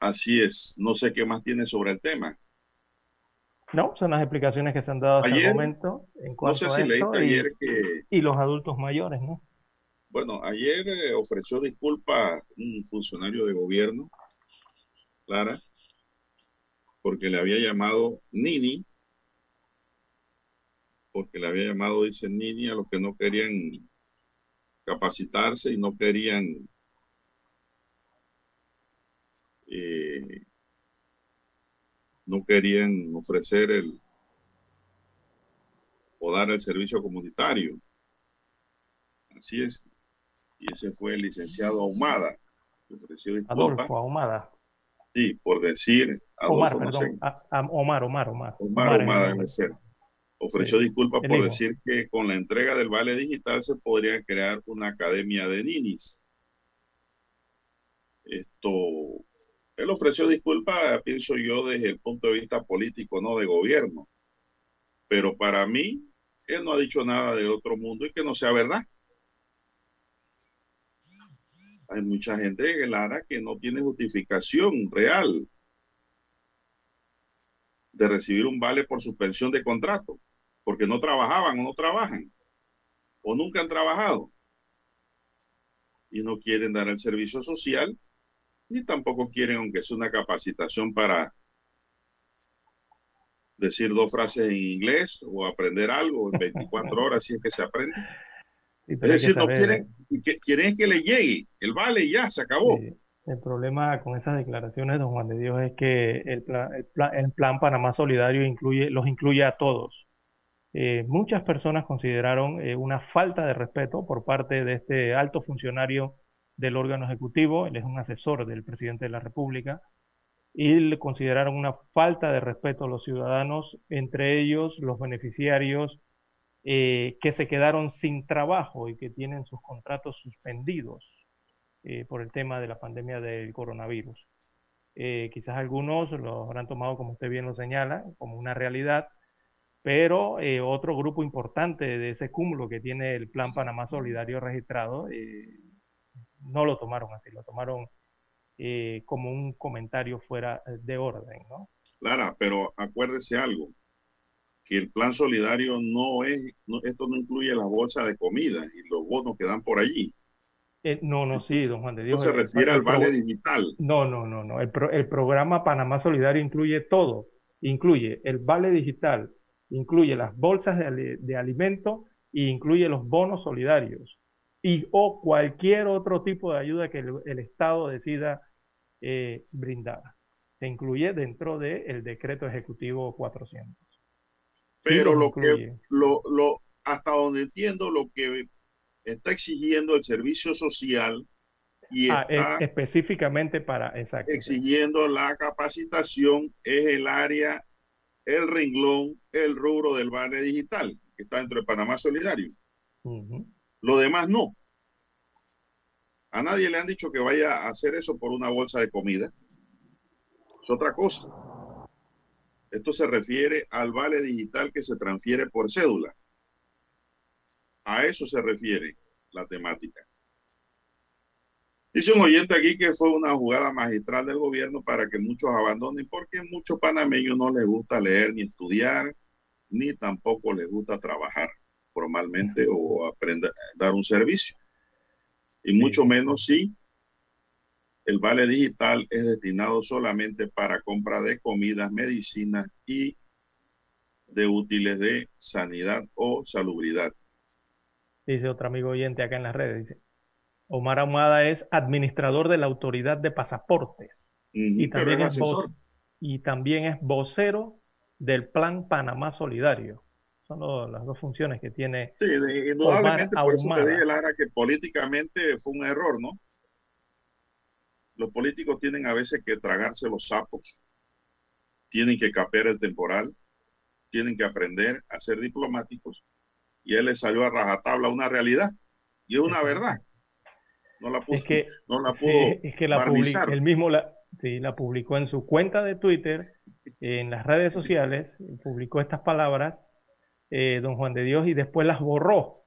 Así es, no sé qué más tiene sobre el tema. No, son las explicaciones que se han dado hasta el momento en cuanto a esto ayer que, y los adultos mayores, ¿no? Bueno, ayer eh, ofreció disculpas un funcionario de gobierno, Clara, porque le había llamado Nini, porque le había llamado, dice Nini, a los que no querían capacitarse y no querían eh, no querían ofrecer el o dar el servicio comunitario. Así es. Y ese fue el licenciado Ahumada. Adolfo Ahumada. Sí, por decir. Omar, perdón. Omar, Omar, Omar. Omar, Omar, Ofreció disculpas por decir que con la entrega del vale digital se podría crear una academia de ninis. Esto, él ofreció disculpas, pienso yo, desde el punto de vista político, no de gobierno. Pero para mí, él no ha dicho nada del otro mundo y que no sea verdad. Hay mucha gente, Lara, que no tiene justificación real de recibir un vale por suspensión de contrato, porque no trabajaban o no trabajan, o nunca han trabajado, y no quieren dar el servicio social, ni tampoco quieren, aunque sea una capacitación para decir dos frases en inglés o aprender algo en 24 horas si es que se aprende es decir, no quieren, quieren que le llegue el vale ya, se acabó. El problema con esas declaraciones, don Juan de Dios, es que el plan, el plan, Panamá Solidario incluye, los incluye a todos. Eh, muchas personas consideraron eh, una falta de respeto por parte de este alto funcionario del órgano ejecutivo, él es un asesor del presidente de la República, y le consideraron una falta de respeto a los ciudadanos, entre ellos los beneficiarios eh, que se quedaron sin trabajo y que tienen sus contratos suspendidos eh, por el tema de la pandemia del coronavirus. Eh, quizás algunos lo habrán tomado, como usted bien lo señala, como una realidad, pero otro grupo importante de ese cúmulo que tiene el Plan Panamá Solidario registrado no lo tomaron así, lo tomaron como un comentario fuera de orden, ¿no? Clara, pero acuérdese algo, que el plan solidario no es, esto no incluye las bolsas de comida y los bonos que dan por allí. Eh, no, no, sí, don Juan de Dios. No se refiere al vale digital. No, no, no, no. El, el, programa Panamá Solidario incluye todo. Incluye el vale digital, incluye las bolsas de, de alimento e incluye los bonos solidarios. Y o cualquier otro tipo de ayuda que el, Estado decida eh, brindar. Se incluye dentro del decreto ejecutivo 400. Pero lo que, lo, lo, hasta donde entiendo, lo que está exigiendo el servicio social y Ah, es está específicamente para, exacto. exigiendo la capacitación es el área, el renglón, el rubro del Vale Digital, que está dentro de Panamá Solidario. Lo demás no. A nadie le han dicho que vaya a hacer eso por una bolsa de comida. Es otra cosa. Esto se refiere al vale digital que se transfiere por cédula. A eso se refiere la temática. Dice un oyente aquí que fue una jugada magistral del gobierno para que muchos abandonen, porque muchos panameños no les gusta leer ni estudiar, ni tampoco les gusta trabajar formalmente o aprender dar un servicio. Y mucho menos si el vale digital es destinado solamente para compra de comidas, medicinas y de útiles de sanidad o salubridad. Dice otro amigo oyente acá en las redes, dice, Omar Ahumada es administrador de la autoridad de pasaportes y también es y también es vocero del Plan Panamá Solidario. Son lo- las dos funciones que tiene. Sí, de- indudablemente, por eso te dije, Lara, que políticamente fue un error, ¿no? Los políticos tienen a veces que tragarse los sapos, tienen que capear el temporal, tienen que aprender a ser diplomáticos, y él le salió a rajatabla una realidad, y es una verdad. No la pudo, Es que, no la sí, pudo es que la él mismo la, sí, la publicó en su cuenta de Twitter, en las redes sociales, publicó estas palabras, eh, don Juan de Dios, y después las borró.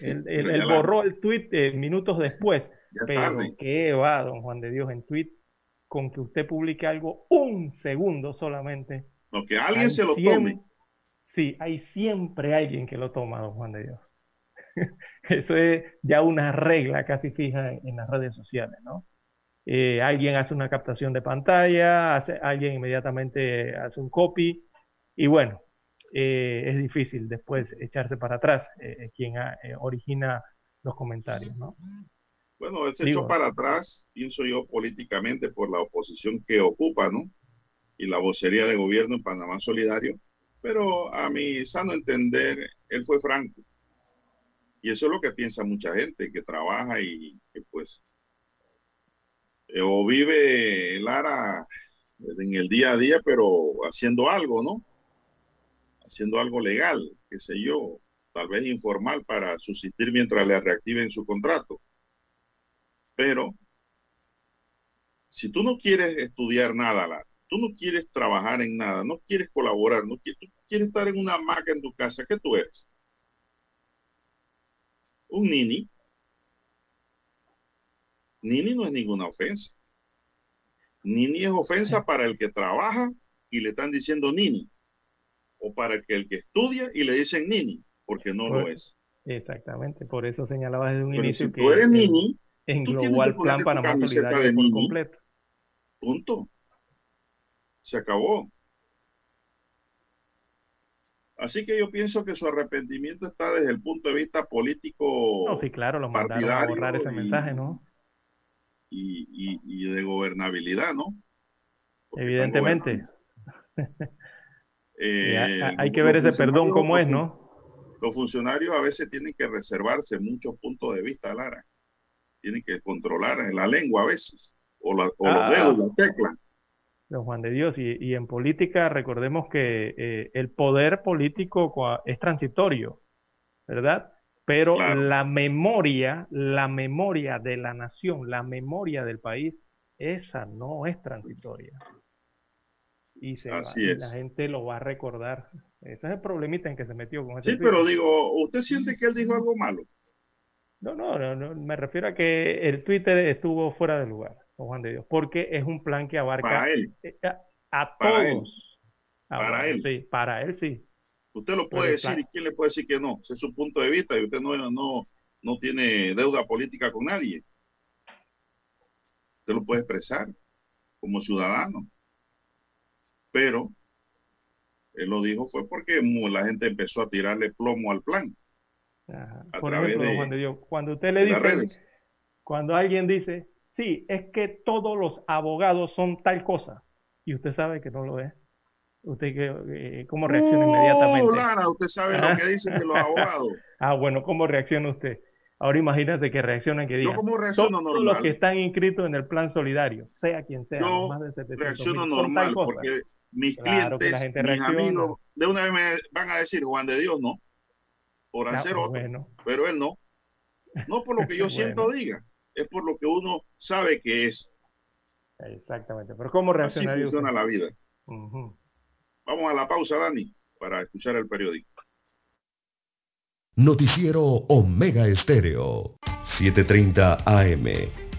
Él, la- borró el tweet eh, minutos después. Pero tarde. qué va, don Juan de Dios, en tweet, con que usted publique algo un segundo solamente. No, que alguien hay se lo tome. Sí, hay siempre alguien que lo toma, don Juan de Dios. Eso es ya una regla casi fija en, en las redes sociales, ¿no? Eh, alguien hace una captación de pantalla, hace, alguien inmediatamente hace un copy y bueno, eh, es difícil después echarse para atrás eh, eh, quien ha- eh, origina los comentarios, ¿no? Bueno, él se echó para atrás, pienso yo, políticamente por la oposición que ocupa, ¿no? Y la vocería de gobierno en Panamá Solidario. Pero a mi sano entender, él fue franco. Y eso es lo que piensa mucha gente que trabaja y que pues o vive Lara en el día a día, pero haciendo algo, ¿no? Haciendo algo legal, qué sé yo, tal vez informal para subsistir mientras le reactiven su contrato. Pero si tú no quieres estudiar nada, Lara, tú no quieres trabajar en nada, no quieres colaborar, no quieres, tú quieres estar en una hamaca en tu casa, ¿qué tú eres? Un nini. Nini no es ninguna ofensa. Nini es ofensa para el que trabaja y le están diciendo nini. O para que, el que estudia y le dicen nini, porque no lo es. Exactamente, por eso señalaba desde un Pero inicio si que tú eres en- nini, englobó al Plan Panamá Solidario de por Nini. completo. Punto. Se acabó. Así que yo pienso que su arrepentimiento está desde el punto de vista político No, sí, claro, lo mandaron a borrar ese y- mensaje, ¿no? y, y- y de gobernabilidad, ¿no? Porque Evidentemente. Eh, ha- hay que ver ese perdón cómo es, oposi- ¿no? Los funcionarios a veces tienen que reservarse muchos puntos de vista, Lara. Tienen que controlar la lengua a veces, o, la- o Ah. los dedos, la tecla. Don Juan de Dios. Y, y en política recordemos que eh, el poder político es transitorio, ¿verdad? Pero Claro. la memoria, la memoria de la nación, la memoria del país, esa no es transitoria. Y, se va- Así y es. la gente lo va a recordar. Ese es el problemita en que se metió con ese Sí, pero digo, ¿usted siente que él dijo algo malo? No, no, no, no, me refiero a que el Twitter estuvo fuera de lugar, Juan de Dios, porque es un plan que abarca Para él. eh, a, a Para él. todos. Ah, Para él. Sí, para él sí. Usted lo puede decir y quién le puede decir que no. Ese es su punto de vista y usted no, no, no tiene deuda política con nadie. Usted lo puede expresar como ciudadano. Pero él lo dijo fue porque la gente empezó a tirarle plomo al plan. Ajá. A Por ejemplo, de- Juan de Dios, cuando usted le dice, cuando alguien dice, sí, es que todos los abogados son tal cosa, y usted sabe que no lo es, usted eh, ¿cómo reacciona ¡Uh, inmediatamente? Lara, usted sabe Ah. lo que dicen de los abogados. Ah, bueno, ¿cómo reacciona usted? Ahora imagínense que reaccionan que digan, Yo como reacciono todos normal. los que están inscritos en el plan solidario, sea quien sea, Yo más de 700 reacciono mil, son tal normal porque mis Claro que la clientes, gente mis reacciona. amigos, de una vez me van a decir, Juan de Dios, no. Por Ah, hacer otro, bueno, pero él no. No por lo que yo Bueno. siento diga, es por lo que uno sabe que es. exactamente. Pero ¿cómo Así reaccionaría funciona usted? la vida. Vamos a la pausa, Dani, para escuchar el periódico. Noticiero Omega Estéreo. 7.30 AM.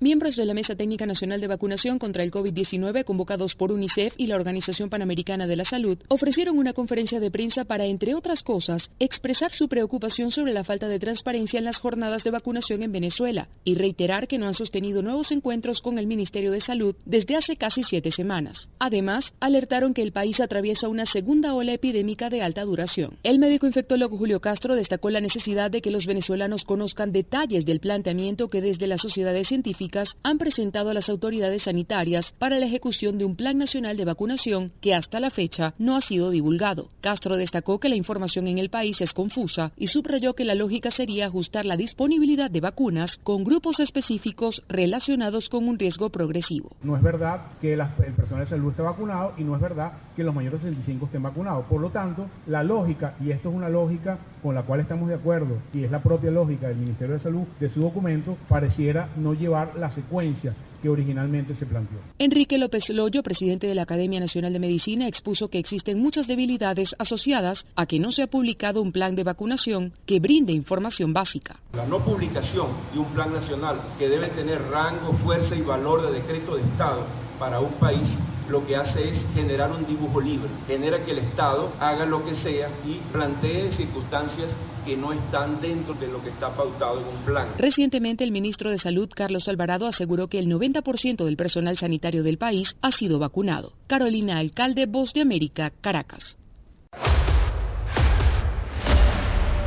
Miembros de la Mesa Técnica Nacional de Vacunación contra el COVID-19 convocados por UNICEF y la Organización Panamericana de la Salud ofrecieron una conferencia de prensa para, entre otras cosas, expresar su preocupación sobre la falta de transparencia en las jornadas de vacunación en Venezuela y reiterar que no han sostenido nuevos encuentros con el Ministerio de Salud desde hace casi siete semanas. Además, alertaron que el país atraviesa una segunda ola epidémica de alta duración. El médico infectólogo Julio Castro destacó la necesidad de que los venezolanos conozcan detalles del planteamiento que desde las sociedades científicas han presentado a las autoridades sanitarias para la ejecución de un plan nacional de vacunación que hasta la fecha no ha sido divulgado. Castro destacó que la información en el país es confusa y subrayó que la lógica sería ajustar la disponibilidad de vacunas con grupos específicos relacionados con un riesgo progresivo. No es verdad que las- el personal de salud esté vacunado y no es verdad que los mayores de 65 estén vacunados. Por lo tanto, la lógica, y esto es una lógica con la cual estamos de acuerdo, y es la propia lógica del Ministerio de Salud de su documento, pareciera no llevar la secuencia que originalmente se planteó. Enrique López Loyo, presidente de la Academia Nacional de Medicina, expuso que existen muchas debilidades asociadas a que no se ha publicado un plan de vacunación que brinde información básica. La no publicación de un plan nacional que debe tener rango, fuerza y valor de decreto de Estado para un país lo que hace es generar un dibujo libre, genera que el Estado haga lo que sea y plantee circunstancias que no están dentro de lo que está pautado en un plan. Recientemente, el ministro de Salud, Carlos Alvarado, aseguró que el 90% del personal sanitario del país ha sido vacunado. Carolina Alcalde, Voz de América, Caracas.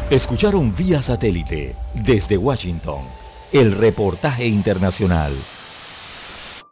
Escucharon vía satélite desde Washington el reportaje internacional.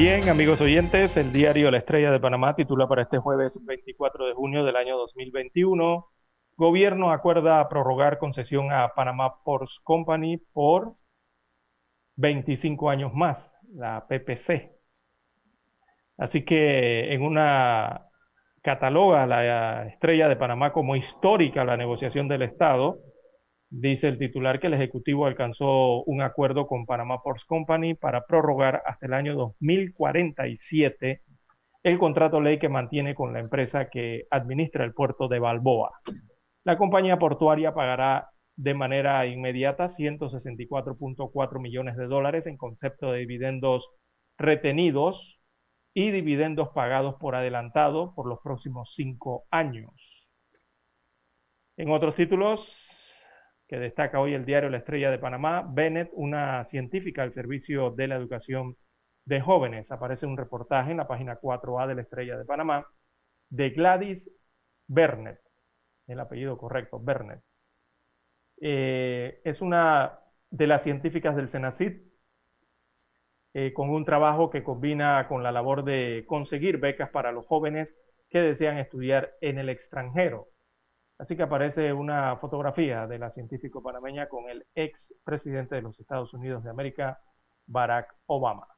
Bien, amigos oyentes, el diario La Estrella de Panamá titula para este jueves 24 de junio del año 2021, Gobierno acuerda prorrogar concesión a Panamá Ports Company por 25 años más, la PPC. Así que en una cataloga la Estrella de Panamá como histórica la negociación del Estado, Dice el titular que el Ejecutivo alcanzó un acuerdo con Panama Ports Company para prorrogar hasta el año 2047 el contrato ley que mantiene con la empresa que administra el puerto de Balboa. La compañía portuaria pagará de manera inmediata 164.4 millones de dólares en concepto de dividendos retenidos y dividendos pagados por adelantado por los próximos cinco años. En otros títulos que destaca hoy el diario La Estrella de Panamá, Bennett, una científica al servicio de la educación de jóvenes. Aparece un reportaje en la página 4A de La Estrella de Panamá de Gladys Bernet, el apellido correcto, Bernet. Eh, es una de las científicas del CENACIT eh, con un trabajo que combina con la labor de conseguir becas para los jóvenes que desean estudiar en el extranjero. Así que aparece una fotografía de la científica panameña con el ex presidente de los Estados Unidos de América, Barack Obama.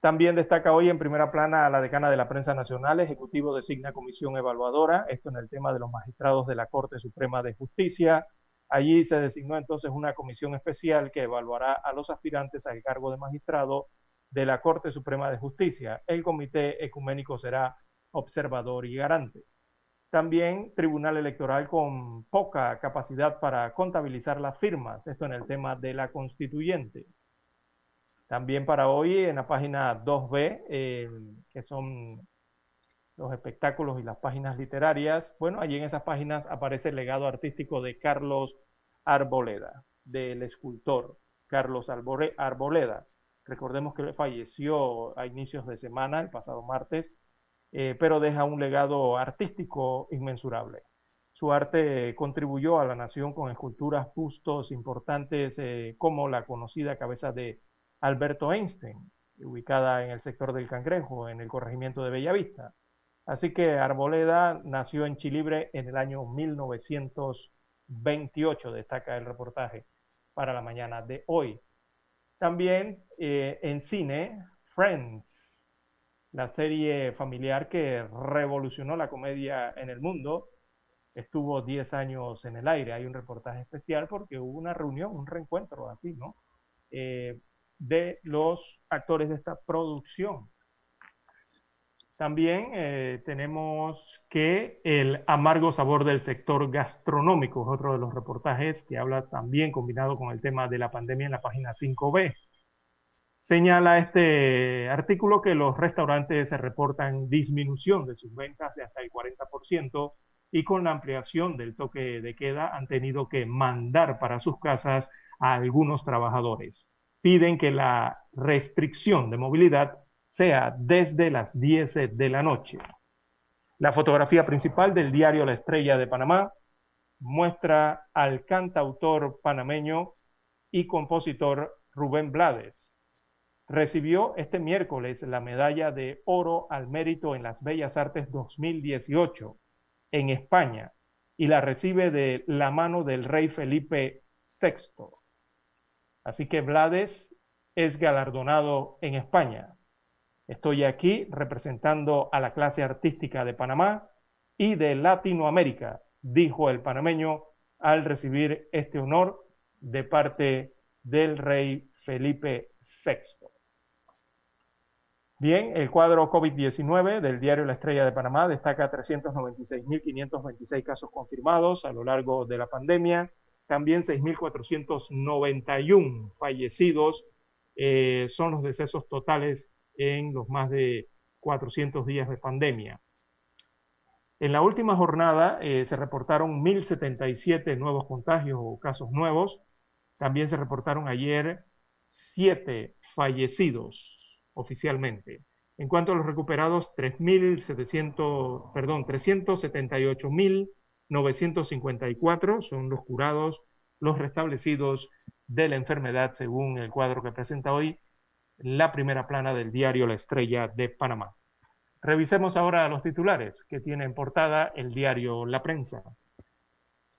También destaca hoy en primera plana a la decana de la prensa nacional, Ejecutivo designa comisión evaluadora, esto en el tema de los magistrados de la Corte Suprema de Justicia. Allí se designó entonces una comisión especial que evaluará a los aspirantes al cargo de magistrado de la Corte Suprema de Justicia. El comité ecuménico será observador y garante. También Tribunal Electoral con poca capacidad para contabilizar las firmas, esto en el tema de la constituyente. También para hoy en la página 2B, eh, que son los espectáculos y las páginas literarias, bueno, allí en esas páginas aparece el legado artístico de Carlos Arboleda, del escultor Carlos Arboleda. Recordemos que falleció a inicios de semana, el pasado martes, eh, pero deja un legado artístico inmensurable. Su arte contribuyó a la nación con esculturas, bustos importantes eh, como la conocida cabeza de Alberto Einstein, ubicada en el sector del Cangrejo, en el corregimiento de Bellavista. Así que Arboleda nació en Chilibre en el año 1928, destaca el reportaje para la mañana de hoy. También eh, en cine, Friends, la serie familiar que revolucionó la comedia en el mundo. Estuvo 10 años en el aire. Hay un reportaje especial porque hubo una reunión, un reencuentro así, ¿no? Eh, de los actores de esta producción. También eh, tenemos que el amargo sabor del sector gastronómico es otro de los reportajes que habla también combinado con el tema de la pandemia en la página 5B. Señala este artículo que los restaurantes se reportan disminución de sus ventas de hasta el 40% y con la ampliación del toque de queda han tenido que mandar para sus casas a algunos trabajadores. Piden que la restricción de movilidad sea desde las 10 de la noche. La fotografía principal del diario La Estrella de Panamá muestra al cantautor panameño y compositor Rubén Blades, recibió este miércoles la medalla de oro al mérito en las Bellas Artes 2018 en España y la recibe de la mano del rey Felipe VI. Así que Blades es galardonado en España. Estoy aquí representando a la clase artística de Panamá y de Latinoamérica, dijo el panameño al recibir este honor de parte del rey Felipe VI. Bien, el cuadro COVID-19 del diario La Estrella de Panamá destaca 396.526 casos confirmados a lo largo de la pandemia, también 6.491 fallecidos, eh, son los decesos totales en los más de 400 días de pandemia. En la última jornada eh, se reportaron 1.077 nuevos contagios o casos nuevos. También se reportaron ayer 7 fallecidos oficialmente. En cuanto a los recuperados, 3.700, perdón, 378.954 son los curados, los restablecidos de la enfermedad, según el cuadro que presenta hoy la primera plana del diario La Estrella de Panamá. Revisemos ahora los titulares que tiene en portada el diario La Prensa.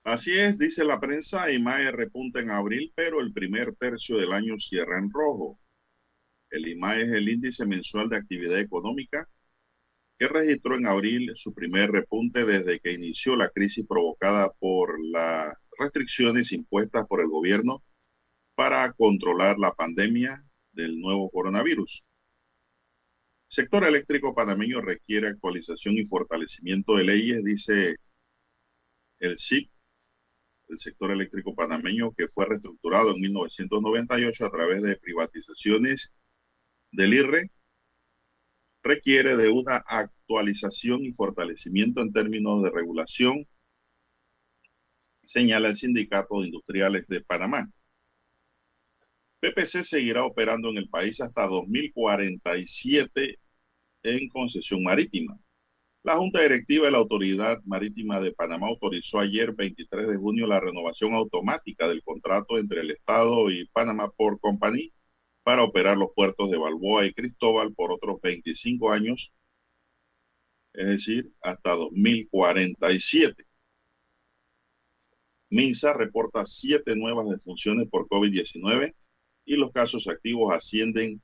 Así es, dice la prensa, IMAE repunta en abril, pero el primer tercio del año cierra en rojo. El IMAE es el índice mensual de actividad económica que registró en abril su primer repunte desde que inició la crisis provocada por las restricciones impuestas por el gobierno para controlar la pandemia del nuevo coronavirus. El sector eléctrico panameño requiere actualización y fortalecimiento de leyes, dice el CIP, el sector eléctrico panameño que fue reestructurado en 1998 a través de privatizaciones del IRRE requiere de una actualización y fortalecimiento en términos de regulación, señala el Sindicato de Industriales de Panamá. PPC seguirá operando en el país hasta 2047 en concesión marítima. La Junta Directiva de la Autoridad Marítima de Panamá autorizó ayer, 23 de junio, la renovación automática del contrato entre el Estado y Panamá Port Company para operar los puertos de Balboa y Cristóbal por otros 25 años, es decir, hasta 2047. MINSA reporta siete nuevas defunciones por COVID-19 y los casos activos ascienden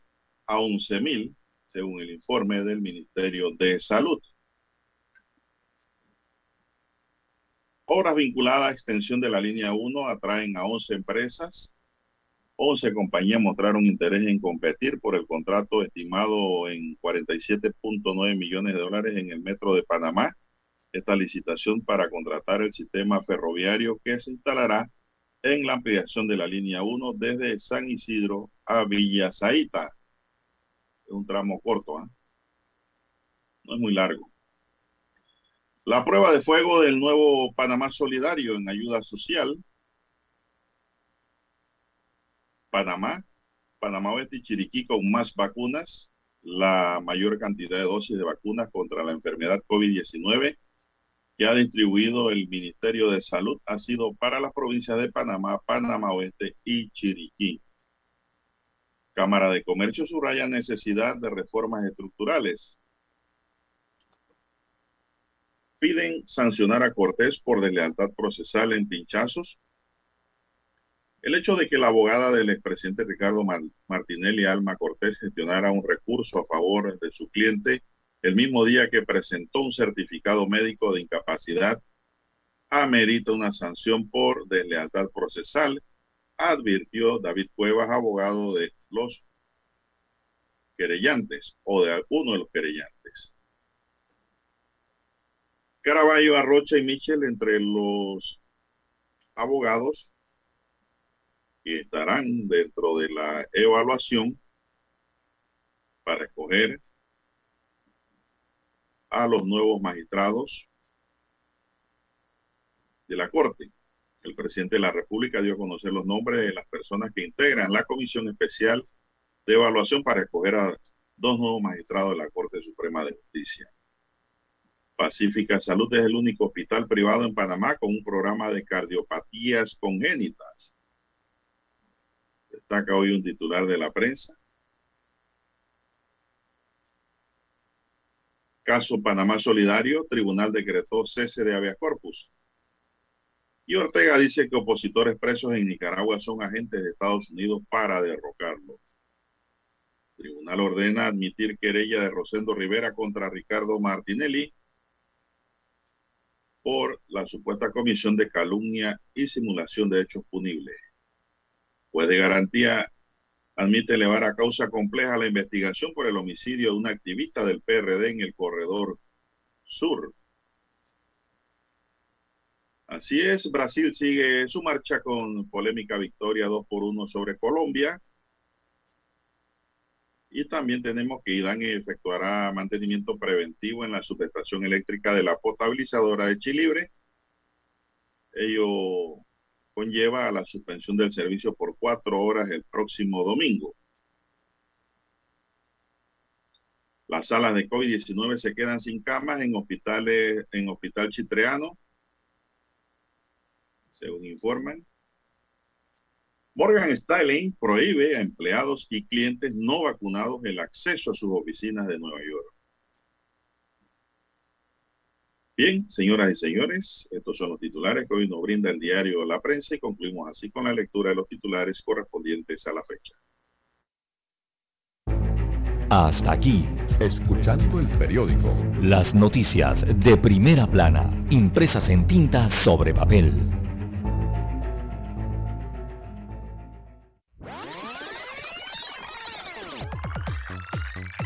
a 11.000, según el informe del Ministerio de Salud. Obras vinculadas a extensión de la línea 1 atraen a 11 empresas. 11 compañías mostraron interés en competir por el contrato estimado en 47.9 millones de dólares en el metro de Panamá. Esta licitación para contratar el sistema ferroviario que se instalará en la ampliación de la línea 1 desde San Isidro a Villa Zaita. Es un tramo corto, ¿eh? no es muy largo. La prueba de fuego del nuevo Panamá Solidario en ayuda social. Panamá, Panamá Oeste y Chiriquí con más vacunas, la mayor cantidad de dosis de vacunas contra la enfermedad COVID-19 que ha distribuido el Ministerio de Salud ha sido para las provincias de Panamá, Panamá Oeste y Chiriquí. Cámara de Comercio subraya necesidad de reformas estructurales piden sancionar a Cortés por deslealtad procesal en pinchazos. El hecho de que la abogada del expresidente Ricardo Martinelli Alma Cortés gestionara un recurso a favor de su cliente el mismo día que presentó un certificado médico de incapacidad amerita una sanción por deslealtad procesal, advirtió David Cuevas, abogado de los querellantes o de alguno de los querellantes. Caraballo, Arrocha y Michel entre los abogados que estarán dentro de la evaluación para escoger a los nuevos magistrados de la Corte. El presidente de la República dio a conocer los nombres de las personas que integran la Comisión Especial de Evaluación para escoger a dos nuevos magistrados de la Corte Suprema de Justicia. Pacífica Salud es el único hospital privado en Panamá con un programa de cardiopatías congénitas. Destaca hoy un titular de la prensa. Caso Panamá Solidario, Tribunal decretó cese de habeas corpus. Y Ortega dice que opositores presos en Nicaragua son agentes de Estados Unidos para derrocarlo. Tribunal ordena admitir querella de Rosendo Rivera contra Ricardo Martinelli por la supuesta comisión de calumnia y simulación de hechos punibles. Pues de garantía admite elevar a causa compleja la investigación por el homicidio de un activista del PRD en el corredor sur. Así es, Brasil sigue su marcha con polémica victoria 2 por 1 sobre Colombia. Y también tenemos que IDAN efectuará mantenimiento preventivo en la subestación eléctrica de la potabilizadora de Chilibre. Ello conlleva a la suspensión del servicio por cuatro horas el próximo domingo. Las salas de COVID-19 se quedan sin camas en hospitales, en Hospital Chitreano, según informan. Morgan Stanley prohíbe a empleados y clientes no vacunados el acceso a sus oficinas de Nueva York. Bien, señoras y señores, estos son los titulares que hoy nos brinda el diario La Prensa y concluimos así con la lectura de los titulares correspondientes a la fecha. Hasta aquí, escuchando el periódico. Las noticias de primera plana, impresas en tinta sobre papel.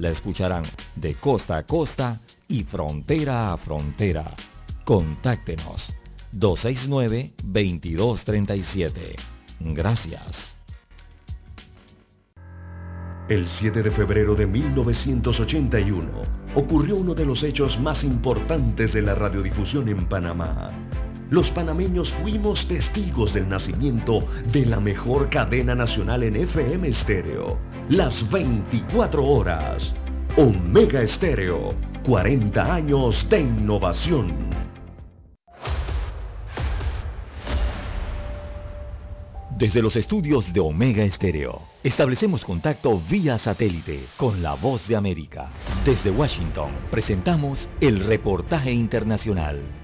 La escucharán de costa a costa y frontera a frontera. Contáctenos 269-2237. Gracias. El 7 de febrero de 1981 ocurrió uno de los hechos más importantes de la radiodifusión en Panamá. Los panameños fuimos testigos del nacimiento de la mejor cadena nacional en FM estéreo. Las 24 horas. Omega Estéreo. 40 años de innovación. Desde los estudios de Omega Estéreo, establecemos contacto vía satélite con la voz de América. Desde Washington, presentamos el reportaje internacional.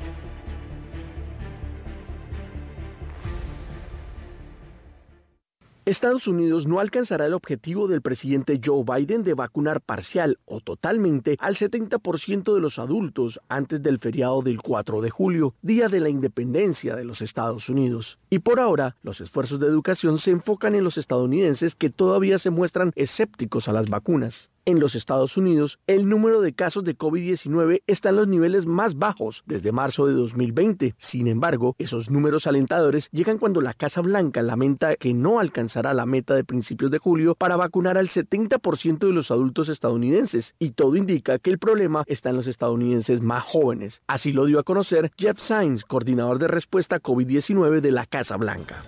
Estados Unidos no alcanzará el objetivo del presidente Joe Biden de vacunar parcial o totalmente al 70% de los adultos antes del feriado del 4 de julio, día de la independencia de los Estados Unidos. Y por ahora, los esfuerzos de educación se enfocan en los estadounidenses que todavía se muestran escépticos a las vacunas. En los Estados Unidos, el número de casos de COVID-19 está en los niveles más bajos desde marzo de 2020. Sin embargo, esos números alentadores llegan cuando la Casa Blanca lamenta que no alcanzará la meta de principios de julio para vacunar al 70% de los adultos estadounidenses, y todo indica que el problema está en los estadounidenses más jóvenes. Así lo dio a conocer Jeff Sainz, coordinador de respuesta COVID-19 de la Casa Blanca.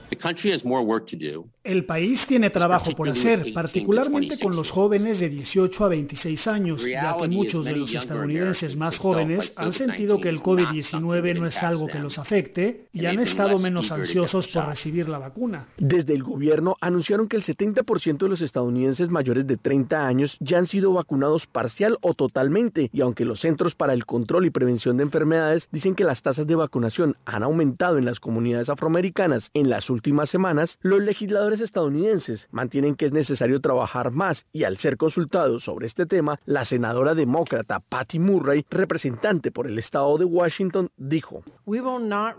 El país tiene trabajo por hacer, particularmente con los jóvenes de 18 a 26 años, ya que muchos de los estadounidenses más jóvenes han sentido que el COVID-19 no es algo que los afecte y han estado menos ansiosos por recibir la vacuna. Desde el gobierno anunciaron que el 70% de los estadounidenses mayores de 30 años ya han sido vacunados parcial o totalmente, y aunque los Centros para el Control y Prevención de Enfermedades dicen que las tasas de vacunación han aumentado en las comunidades afroamericanas en las últimas semanas, los legisladores estadounidenses mantienen que es necesario trabajar más y al ser consultados sobre este tema, la senadora demócrata Patty Murray, representante por el estado de Washington, dijo, No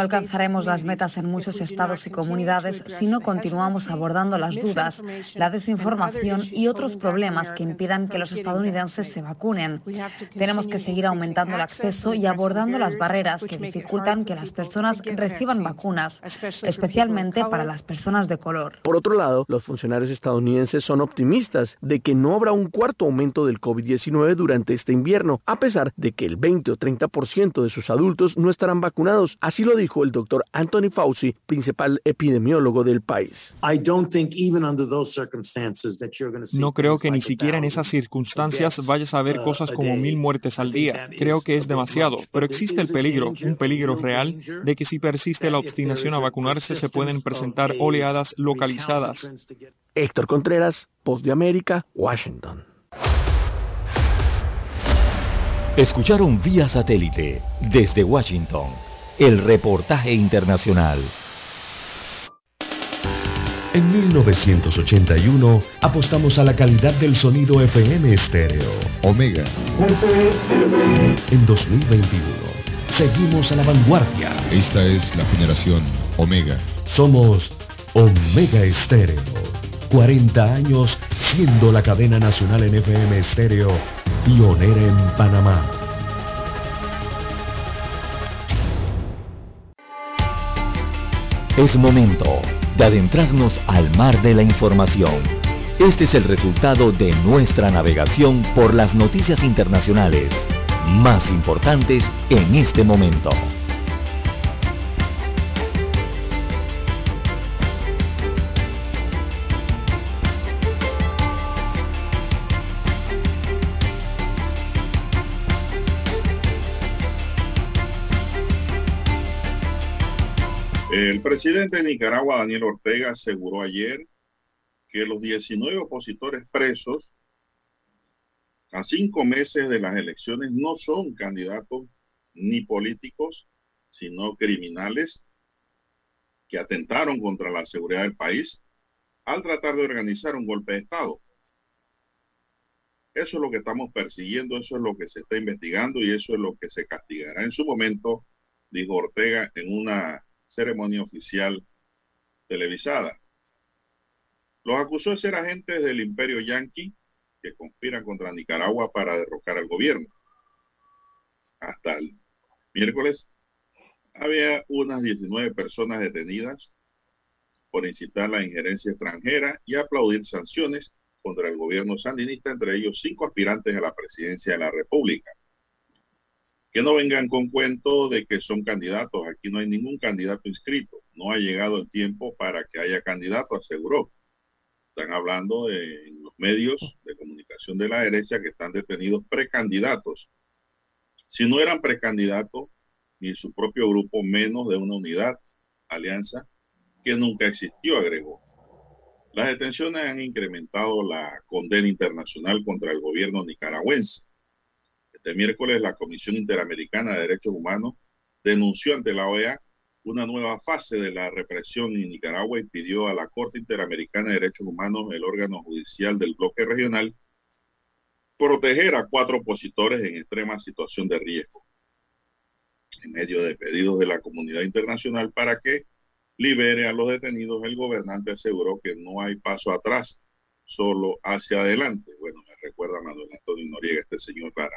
alcanzaremos las metas en muchos estados y comunidades si no continuamos abordando las dudas, la desinformación y otros problemas que impidan que los estadounidenses se vacunen. Tenemos que seguir aumentando el acceso y abordando las barreras que dificultan que las personas reciban vacunas, especialmente para las personas de color. Por otro lado, los funcionarios estadounidenses son optimistas de que no habrá un cuarto aumento del COVID-19 durante este invierno, a pesar de que el 20 o 30% de sus adultos no estarán vacunados. Así lo dijo el doctor Anthony Fauci, principal epidemiólogo del país. No creo que ni siquiera en esas circunstancias vayas a ver cosas como mil muertes al día. Creo que es demasiado, pero existe el peligro, un peligro real, de que si persiste la obstinación a vacunarse se pueden presentar oleadas localizadas. Héctor Contreras, Voz de América, Washington. Escucharon vía satélite desde Washington el reportaje internacional. En 1981 apostamos a la calidad del sonido FM estéreo. Omega. En 2021 seguimos a la vanguardia. Esta es la generación Omega. Somos Omega Estéreo. 40 años siendo la cadena nacional en FM estéreo pionera en Panamá. Es momento de adentrarnos al mar de la información. Este es el resultado de nuestra navegación por las noticias internacionales más importantes en este momento. El presidente de Nicaragua, Daniel Ortega, aseguró ayer que los 19 opositores presos a cinco meses de las elecciones no son candidatos ni políticos, sino criminales que atentaron contra la seguridad del país al tratar de organizar un golpe de Estado. Eso es lo que estamos persiguiendo, eso es lo que se está investigando y eso es lo que se castigará en su momento dijo Ortega en una ceremonia oficial televisada. Los acusó de ser agentes del imperio yanqui que conspiran contra Nicaragua para derrocar al gobierno. Hasta el miércoles había unas 19 personas detenidas por incitar la injerencia extranjera y aplaudir sanciones contra el gobierno sandinista, entre ellos cinco aspirantes a la presidencia de la República. Que no vengan con cuento de que son candidatos. Aquí no hay ningún candidato inscrito. No ha llegado el tiempo para que haya candidato, aseguró. Están hablando de, en los medios de comunicación de la derecha que están detenidos precandidatos. Si no eran precandidatos, ni su propio grupo, menos de una unidad, alianza, que nunca existió, agregó. Las detenciones han incrementado la condena internacional contra el gobierno nicaragüense. Este miércoles la Comisión Interamericana de Derechos Humanos denunció ante la OEA una nueva fase de la represión en Nicaragua y pidió a la Corte Interamericana de Derechos Humanos, el órgano judicial del bloque regional, proteger a cuatro opositores en extrema situación de riesgo, en medio de pedidos de la comunidad internacional para que libere a los detenidos, el gobernante aseguró que no hay paso atrás, solo hacia adelante. Bueno, me recuerda a Manuel Antonio Noriega, este señor Clara.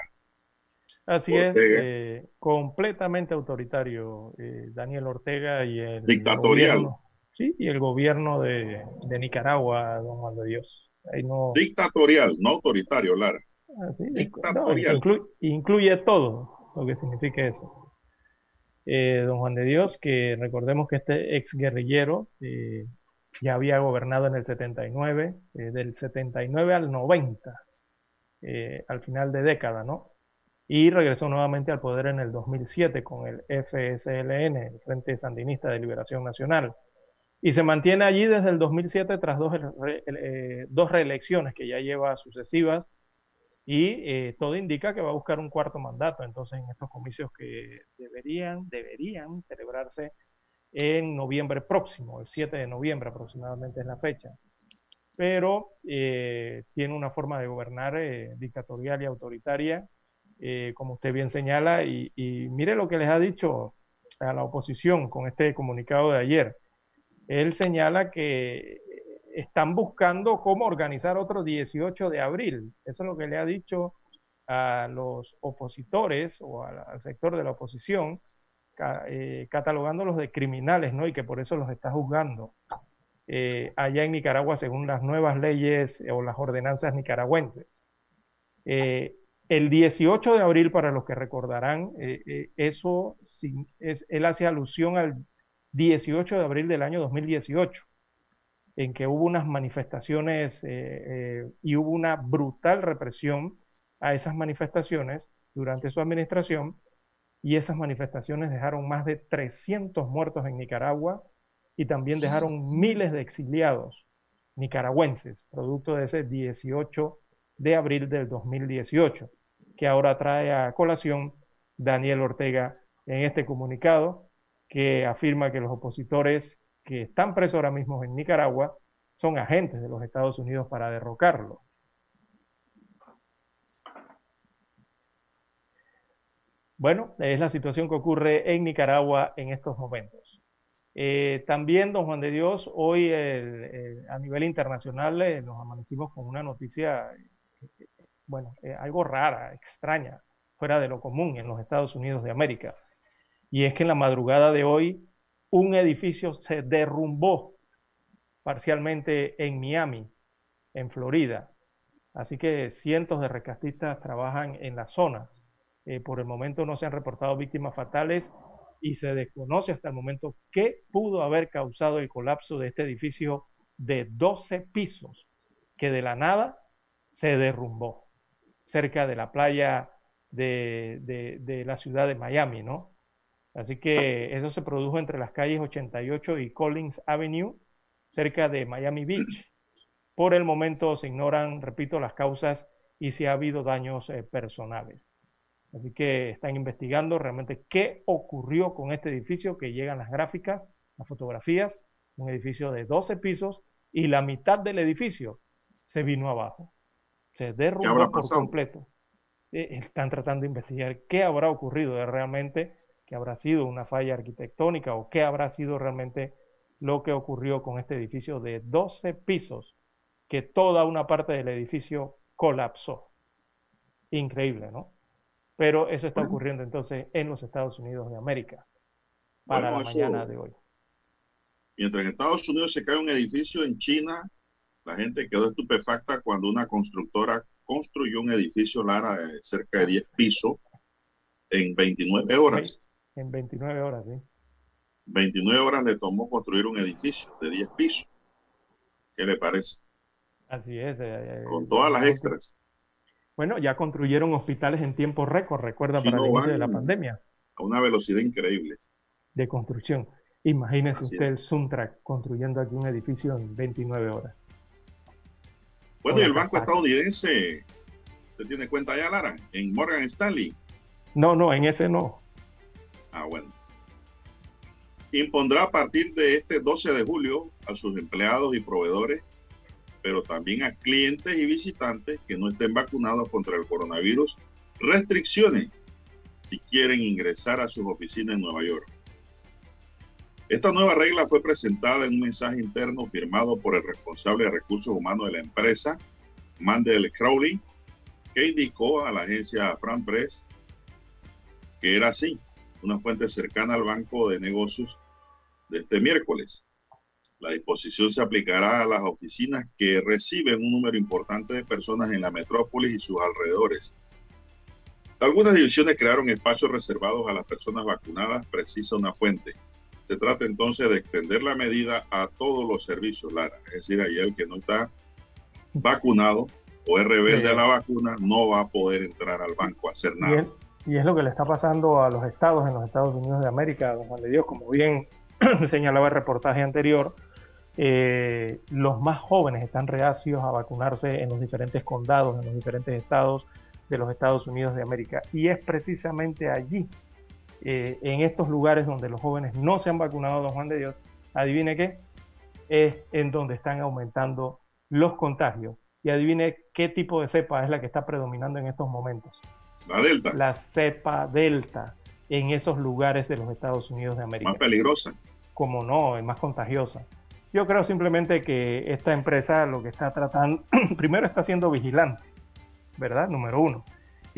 Así es, eh, completamente autoritario eh, Daniel Ortega y el dictatorial. Gobierno, sí, y el gobierno de, de, Nicaragua, don Juan de Dios. Ahí no... Dictatorial, no autoritario, Lara. Ah, dictatorial. No, incluye, incluye todo lo que significa eso eh, don Juan de Dios, que recordemos que este ex guerrillero eh, ya había gobernado en el 79, eh, del 79 al 90, eh, al final de década, ¿no? Y regresó nuevamente al poder en el 2007 con el FSLN, el Frente Sandinista de Liberación Nacional. Y se mantiene allí desde el 2007 tras dos, eh, dos reelecciones que ya lleva sucesivas y eh, todo indica que va a buscar un cuarto mandato. Entonces, en estos comicios que deberían, deberían celebrarse en noviembre próximo, el 7 de noviembre aproximadamente es la fecha. Pero eh, tiene una forma de gobernar eh, dictatorial y autoritaria, eh, como usted bien señala, y, mire lo que les ha dicho a la oposición con este comunicado de ayer. Él señala que están buscando cómo organizar otro 18 de abril. Eso es lo que le ha dicho a los opositores o al, sector de la oposición, eh, catalogándolos de criminales, ¿no? Y que por eso los está juzgando. Eh, allá en Nicaragua, según las nuevas leyes o las ordenanzas nicaragüenses. Eh, el 18 de abril, para los que recordarán, eso es, él hace alusión al 18 de abril del año 2018 en que hubo unas manifestaciones eh, eh, y hubo una brutal represión a esas manifestaciones durante su administración y esas manifestaciones dejaron más de 300 muertos en Nicaragua y también dejaron miles de exiliados nicaragüenses, producto de ese 18 de abril del 2018, que ahora trae a colación Daniel Ortega en este comunicado que afirma que los opositores que están presos ahora mismo en Nicaragua son agentes de los Estados Unidos para derrocarlo. Bueno, es la situación que ocurre en Nicaragua en estos momentos. Eh, también, don Juan de Dios, hoy a nivel internacional eh, nos amanecimos con una noticia, eh, bueno, algo rara, extraña, fuera de lo común en los Estados Unidos de América. Y es que en la madrugada de hoy un edificio se derrumbó parcialmente en Miami, en Florida. Así que cientos de rescatistas trabajan en la zona. Eh, por el momento no se han reportado víctimas fatales y se desconoce hasta el momento qué pudo haber causado el colapso de este edificio de 12 pisos que de la nada se derrumbó cerca de la playa de, de, la ciudad de Miami, ¿no? Así que eso se produjo entre las calles 88 y Collins Avenue, cerca de Miami Beach. Por el momento se ignoran, repito, las causas y si ha habido daños eh, personales. Así que están investigando realmente qué ocurrió con este edificio, que llegan las gráficas, las fotografías, un edificio de 12 pisos y la mitad del edificio se vino abajo. Se derrumbó por completo. Eh, están tratando de investigar qué habrá ocurrido realmente que habrá sido una falla arquitectónica o qué habrá sido realmente lo que ocurrió con este edificio de 12 pisos, que toda una parte del edificio colapsó. Increíble, ¿no? Pero eso está ocurriendo entonces en los Estados Unidos de América para la mañana de hoy. Mientras en Estados Unidos se cae un edificio, en China la gente quedó estupefacta cuando una constructora construyó un edificio Lara de cerca de 10 pisos en 29 horas. En 29 horas, sí. 29 horas le tomó construir un edificio de 10 pisos. ¿Qué le parece? Así es. Eh, eh, Con todas las extras. Bueno, ya construyeron hospitales en tiempo récord, recuerda, para el inicio de la pandemia. A una velocidad increíble. De construcción. Imagínese usted el Suntrack construyendo aquí un edificio en 29 horas. Bueno, y el banco estadounidense, ¿usted tiene cuenta ya, Lara? En Morgan Stanley. No, no, en ese no. Ah, bueno. Impondrá a partir de este 12 de julio a sus empleados y proveedores, pero también a clientes y visitantes que no estén vacunados contra el coronavirus, restricciones si quieren ingresar a sus oficinas en Nueva York. Esta nueva regla fue presentada en un mensaje interno firmado por el responsable de recursos humanos de la empresa, Mandel Crowley, que indicó a la agencia Fran Press que era así, una fuente cercana al banco de negocios de este miércoles. La disposición se aplicará a las oficinas que reciben un número importante de personas en la metrópolis y sus alrededores. Algunas divisiones crearon espacios reservados a las personas vacunadas, precisa una fuente. Se trata entonces de extender la medida a todos los servicios, Lara. Es decir, ahí el que no está vacunado o es rebelde a la vacuna no va a poder entrar al banco a hacer nada. Y es, lo que le está pasando a los estados en los Estados Unidos de América, don Juan de Dios, como bien señalaba el reportaje anterior, eh, los más jóvenes están reacios a vacunarse en los diferentes condados, en los diferentes estados de los Estados Unidos de América. Y es precisamente allí eh, en estos lugares donde los jóvenes no se han vacunado, don Juan de Dios, adivine qué, es en donde están aumentando los contagios. Y adivine qué tipo de cepa es la que está predominando en estos momentos. La Delta. La cepa Delta en esos lugares de los Estados Unidos de América. Más peligrosa. Como no, es más contagiosa. Yo creo simplemente que esta empresa lo que está tratando, primero está siendo vigilante, ¿verdad? Número uno.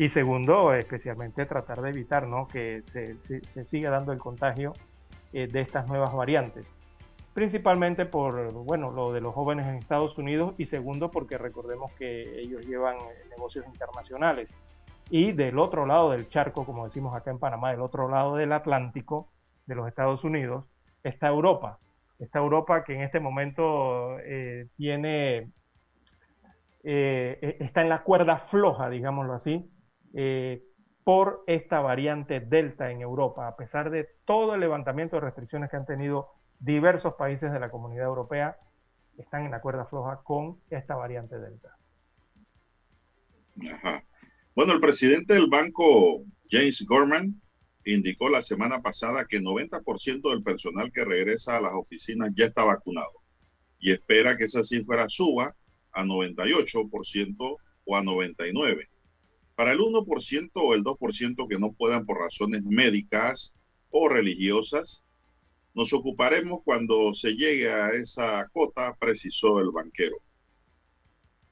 Y segundo, especialmente tratar de evitar ¿no? que se, siga dando el contagio eh, de estas nuevas variantes. Principalmente por bueno, lo de los jóvenes en Estados Unidos y segundo porque recordemos que ellos llevan eh, negocios internacionales. Y del otro lado del charco, como decimos acá en Panamá, del otro lado del Atlántico de los Estados Unidos, está Europa. Está Europa que en este momento eh, tiene, e-, está en la cuerda floja, digámoslo así, eh, por esta variante Delta en Europa, a pesar de todo el levantamiento de restricciones que han tenido diversos países de la comunidad europea, están en la cuerda floja con esta variante Delta. Bueno, el presidente del banco, James Gorman, indicó la semana pasada que 90% del personal que regresa a las oficinas ya está vacunado y espera que esa cifra suba a 98% o a 99%. Para el 1% o el 2% que no puedan por razones médicas o religiosas, nos ocuparemos cuando se llegue a esa cota, precisó el banquero.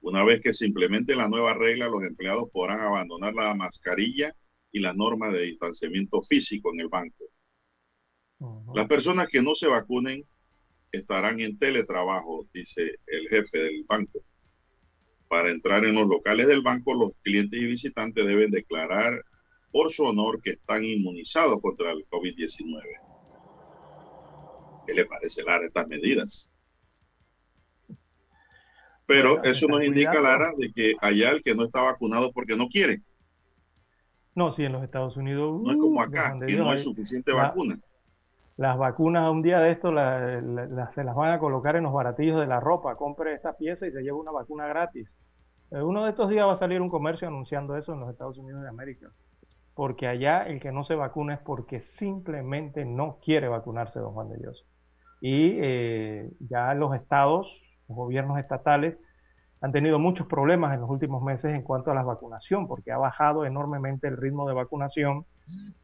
Una vez que se implemente la nueva regla, los empleados podrán abandonar la mascarilla y la norma de distanciamiento físico en el banco. Las personas que no se vacunen estarán en teletrabajo, dice el jefe del banco. Para entrar en los locales del banco, los clientes y visitantes deben declarar por su honor que están inmunizados contra el COVID-19. ¿Qué le parece, Lara, estas medidas? Pero eso nos indica, Lara, de que allá el que no está vacunado porque no quiere. No, sí, en los Estados Unidos. no es como uh, acá, que no hay suficiente vacuna. Las vacunas un día de esto se las van a colocar en los baratillos de la ropa. Compre esta pieza y se lleva una vacuna gratis. Eh, uno de estos días va a salir un comercio anunciando eso en los Estados Unidos de América. Porque allá el que no se vacuna es porque simplemente no quiere vacunarse, don Juan de Dios. Y eh, ya los estados, los gobiernos estatales, han tenido muchos problemas en los últimos meses en cuanto a la vacunación, porque ha bajado enormemente el ritmo de vacunación.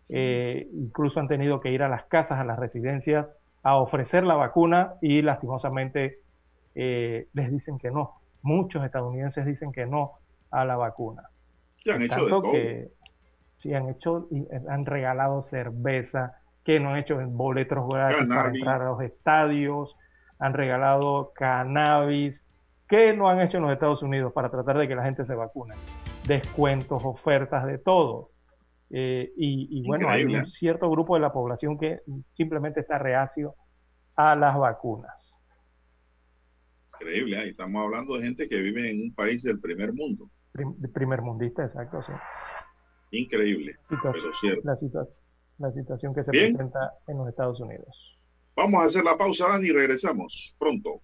Eh, incluso han tenido que ir a las casas, a las residencias, a ofrecer la vacuna y lastimosamente eh, les dicen que no. Muchos estadounidenses dicen que no a la vacuna. Sí, han hecho de todo. que sí, han hecho, y han regalado cerveza, que no han hecho boletos gratis para entrar a los estadios, han regalado cannabis, ¿Qué no han hecho en los Estados Unidos para tratar de que la gente se vacune? Descuentos, ofertas, de todo. Eh, y, y bueno, hay un cierto grupo de la población que simplemente está reacio a las vacunas. Increíble, ahí estamos hablando de gente que vive en un país del primer mundo. Prim- primer mundista, exacto, sí. Increíble, Situación- pero cierto. la, situa- la situación que se Bien. presenta en los Estados Unidos. Vamos a hacer la pausa, Dani, y regresamos pronto.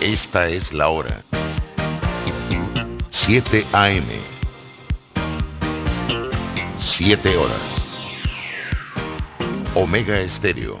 Esta es la hora. 7 AM. 7 horas. Omega Estéreo,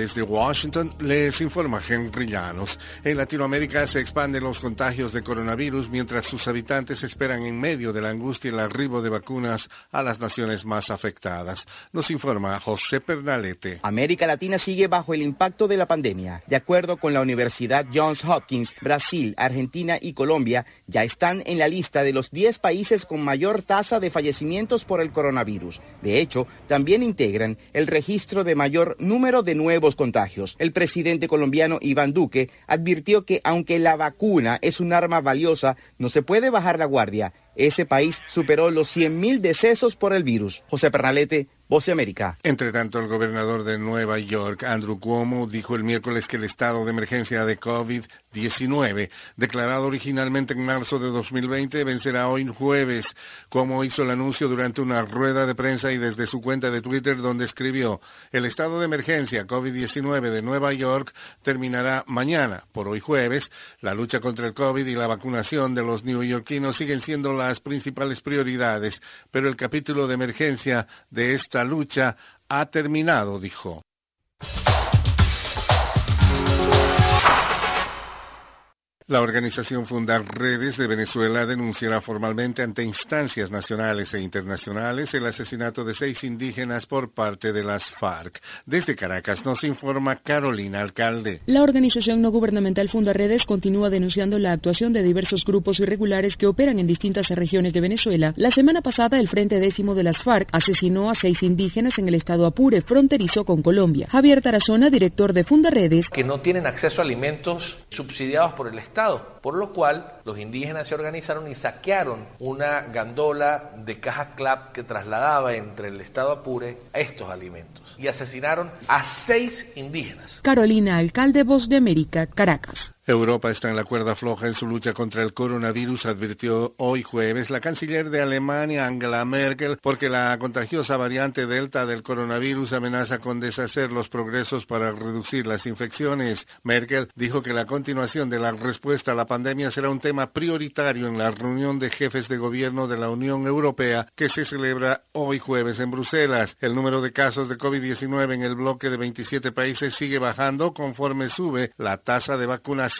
Desde Washington les informa Henry Llanos. En Latinoamérica se expanden los contagios de coronavirus mientras sus habitantes esperan en medio de la angustia el arribo de vacunas a las naciones más afectadas. Nos informa José Pernalete. América Latina sigue bajo el impacto de la pandemia. De acuerdo con la Universidad Johns Hopkins, Brasil, Argentina y Colombia ya están en la lista de los 10 países con mayor tasa de fallecimientos por el coronavirus. De hecho, también integran el registro de mayor número de contagios. El presidente colombiano Iván Duque advirtió que aunque la vacuna es un arma valiosa, no se puede bajar la guardia. Ese país superó los 100.000 decesos por el virus. José Pernalete, Voz de América. Entre tanto, el gobernador de Nueva York, Andrew Cuomo, dijo el miércoles que el estado de emergencia de COVID-19, declarado originalmente en marzo de 2020, vencerá hoy jueves. Cuomo hizo el anuncio durante una rueda de prensa y desde su cuenta de Twitter donde escribió, el estado de emergencia COVID-19 de Nueva York terminará mañana. Por hoy jueves, la lucha contra el COVID y la vacunación de los neoyorquinos siguen siendo las principales prioridades, pero el capítulo de emergencia de esta lucha ha terminado, dijo. La organización Fundar Redes de Venezuela denunciará formalmente ante instancias nacionales e internacionales el asesinato de seis indígenas por parte de las FARC. Desde Caracas nos informa Carolina Alcalde. La organización no gubernamental Fundaredes continúa denunciando la actuación de diversos grupos irregulares que operan en distintas regiones de Venezuela. La semana pasada, el Frente Décimo de las FARC asesinó a seis indígenas en el estado Apure, fronterizo con Colombia. Javier Tarazona, director de Fundaredes, que no tienen acceso a alimentos subsidiados por el Estado, por lo cual los indígenas se organizaron y saquearon una gandola de cajas CLAP que trasladaba entre el Estado Apure estos alimentos y asesinaron a seis indígenas. Carolina Alcalde, Voz de América, Caracas. Europa está en la cuerda floja en su lucha contra el coronavirus, advirtió hoy jueves la canciller de Alemania, Angela Merkel, porque la contagiosa variante Delta del coronavirus amenaza con deshacer los progresos para reducir las infecciones. Merkel dijo que la continuación de la respuesta a la pandemia será un tema prioritario en la reunión de jefes de gobierno de la Unión Europea que se celebra hoy jueves en Bruselas. El número de casos de COVID-19 en el bloque de 27 países sigue bajando conforme sube la tasa de vacunación,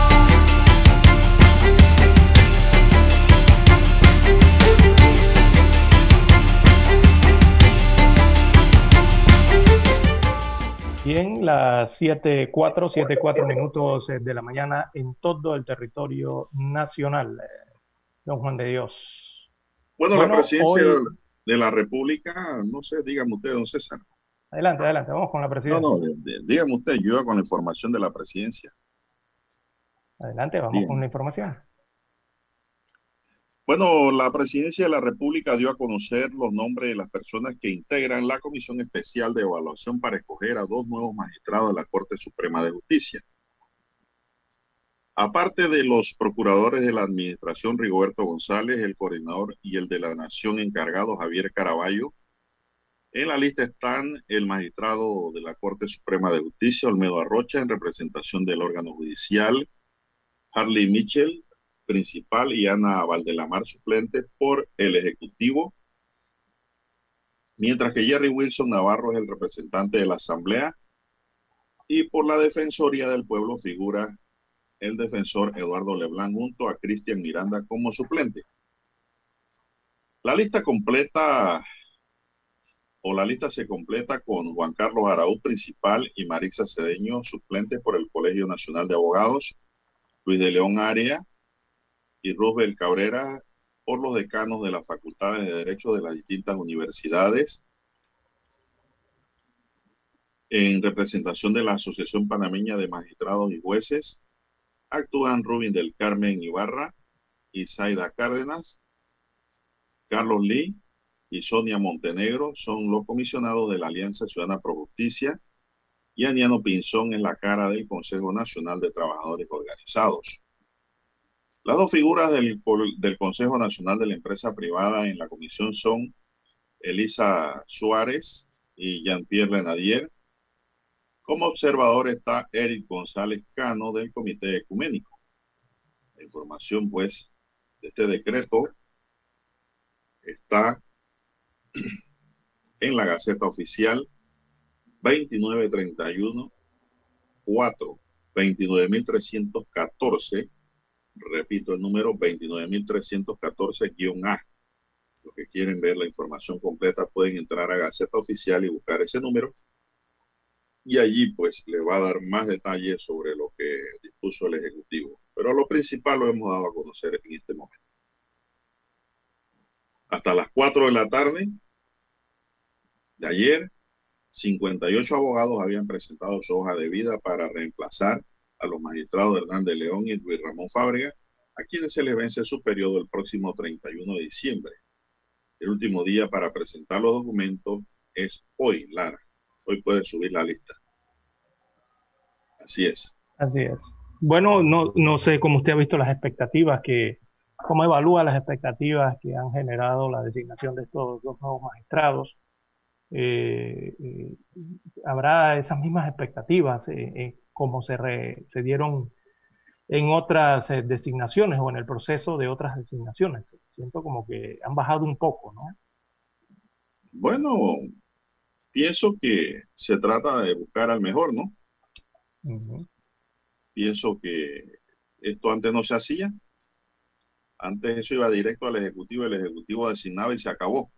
Bien, las 7.4, 7.4 minutos eh, de la mañana en todo el territorio nacional. Eh, Don Juan de Dios. Bueno, la presidencia de la República, no sé, dígame usted, don César. Adelante, adelante, vamos con la presidencia. No, no, dígame usted, yo con la información de la presidencia. Adelante, vamos con la información. Bueno, la presidencia de la República dio a conocer los nombres de las personas que integran la Comisión Especial de Evaluación para escoger a dos nuevos magistrados de la Corte Suprema de Justicia. Aparte de los procuradores de la Administración Rigoberto González, el coordinador y el de la Nación encargado Javier Caraballo, en la lista están el magistrado de la Corte Suprema de Justicia, Olmedo Arrocha, en representación del órgano judicial, Harley Mitchell, principal, y Ana Valdelamar, suplente, por el Ejecutivo, mientras que Jerry Wilson Navarro es el representante de la Asamblea, y por la Defensoría del Pueblo figura el defensor Eduardo Leblanc junto a Cristian Miranda como suplente. La lista completa o la lista se completa con Juan Carlos Araúz principal y Marisa Cedeño suplente por el Colegio Nacional de Abogados, Luis de León Aria y Cabrera por los decanos de las facultades de Derecho de las distintas universidades. En representación de la Asociación Panameña de Magistrados y Jueces, actúan Rubin del Carmen Ibarra, Isaida Cárdenas, Carlos Lee y Sonia Montenegro son los comisionados de la Alianza Ciudadana Pro Justicia y Aniano Pinzón es la cara del Consejo Nacional de Trabajadores Organizados. Las dos figuras del, Consejo Nacional de la Empresa Privada en la comisión son Elisa Suárez y Jean-Pierre Lenadier, como observador está Eric González Cano del Comité Ecuménico. La información, pues, de este decreto está en la Gaceta Oficial 2931 4 29314 repito el número 29314-A los que quieren ver la información completa pueden entrar a Gaceta Oficial y buscar ese número y allí pues le va a dar más detalles sobre lo que dispuso el Ejecutivo. Pero lo principal lo hemos dado a conocer en este momento. Hasta las 4 de la tarde de ayer, 58 abogados habían presentado su hoja de vida para reemplazar a los magistrados Hernández León y Luis Ramón Fábrega, a quienes se les vence su periodo el próximo 31 de diciembre. El último día para presentar los documentos es hoy, Lara. Hoy puede subir la lista. Así es. Así es. Bueno, no, no sé cómo usted ha visto las expectativas que, cómo evalúa las expectativas que han generado la designación de estos dos nuevos magistrados. Eh, eh, ¿Habrá esas mismas expectativas eh, como se, se dieron en otras designaciones o en el proceso de otras designaciones? Siento como que han bajado un poco, ¿no? Bueno, pienso que se trata de buscar al mejor, ¿no? Pienso que esto antes no se hacía. Antes eso iba directo al Ejecutivo, el Ejecutivo designaba y se acabó.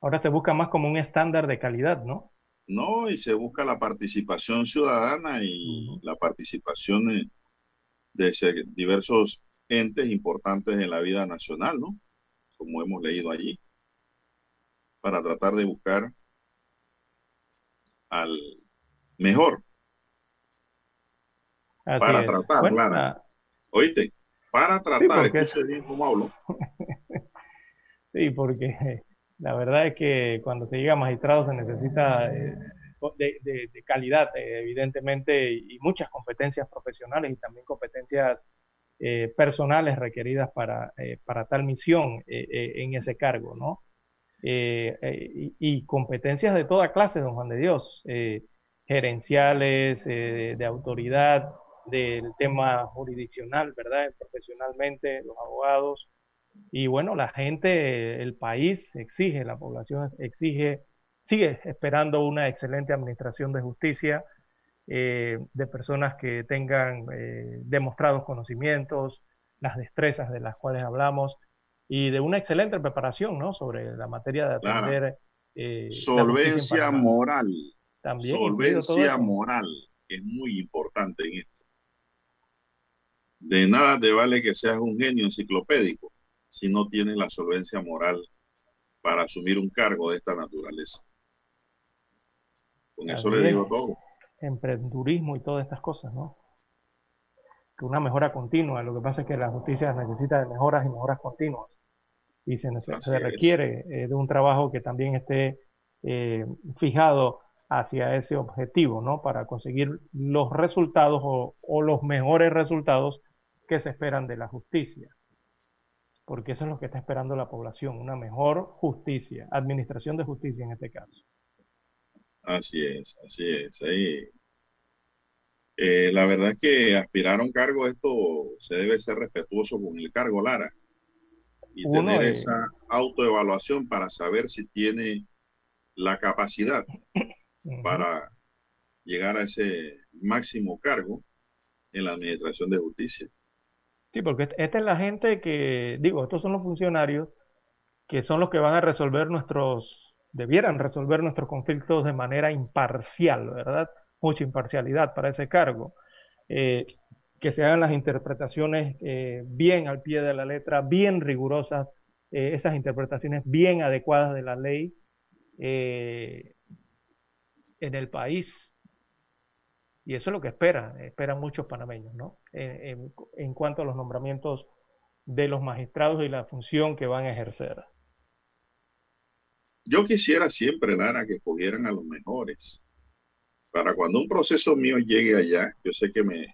Ahora se busca más como un estándar de calidad, ¿no? No, y se busca la participación ciudadana y la participación de, de diversos entes importantes en la vida nacional, ¿no? Como hemos leído allí, para tratar de buscar al mejor. para tratar, claro. Oíste, para tratar, sí, porque... bien cómo hablo. sí, porque la verdad es que cuando se llega a magistrado se necesita eh, de, calidad, eh, evidentemente, y, muchas competencias profesionales y también competencias eh, personales requeridas para, para tal misión en ese cargo, ¿no? Y, y, competencias de toda clase, don Juan de Dios, gerenciales, de autoridad, del tema jurisdiccional, ¿verdad? Profesionalmente, los abogados. Y bueno, la gente, el país exige, la población exige sigue esperando una excelente administración de justicia, eh, de personas que tengan eh, demostrados conocimientos, las destrezas de las cuales hablamos, y de una excelente preparación ¿no? sobre la materia de atender. Eh, Solvencia moral. También. Solvencia moral es muy importante en esto. De nada te vale que seas un genio enciclopédico si no tienes la solvencia moral para asumir un cargo de esta naturaleza. Con eso le digo todo. Emprendurismo y todas estas cosas, ¿no? Que una mejora continua. Lo que pasa es que la justicia necesita de mejoras y mejoras continuas. Y se, requiere eh, de un trabajo que también esté eh, fijado hacia ese objetivo, ¿no? Para conseguir los resultados o, o, los mejores resultados que se esperan de la justicia. Porque eso es lo que está esperando la población, una mejor justicia, administración de justicia en este caso. Así es, así es. Ahí. Eh, la verdad es que aspirar a un cargo, esto se debe ser respetuoso con el cargo, Lara. Y tener esa autoevaluación para saber si tiene la capacidad para llegar a ese máximo cargo en la Administración de Justicia. Sí, porque esta es la gente que, digo, estos son los funcionarios que son los que van a resolver nuestros debieran resolver nuestros conflictos de manera imparcial, ¿verdad? Mucha imparcialidad para ese cargo. Eh, que se hagan las interpretaciones eh, bien al pie de la letra, bien rigurosas, eh, esas interpretaciones bien adecuadas de la ley en el país. Y eso es lo que esperan, esperan muchos panameños, ¿no? en cuanto a los nombramientos de los magistrados y la función que van a ejercer. Yo quisiera siempre, Lara, que escogieran a los mejores. Para cuando un proceso mío llegue allá, yo sé que me,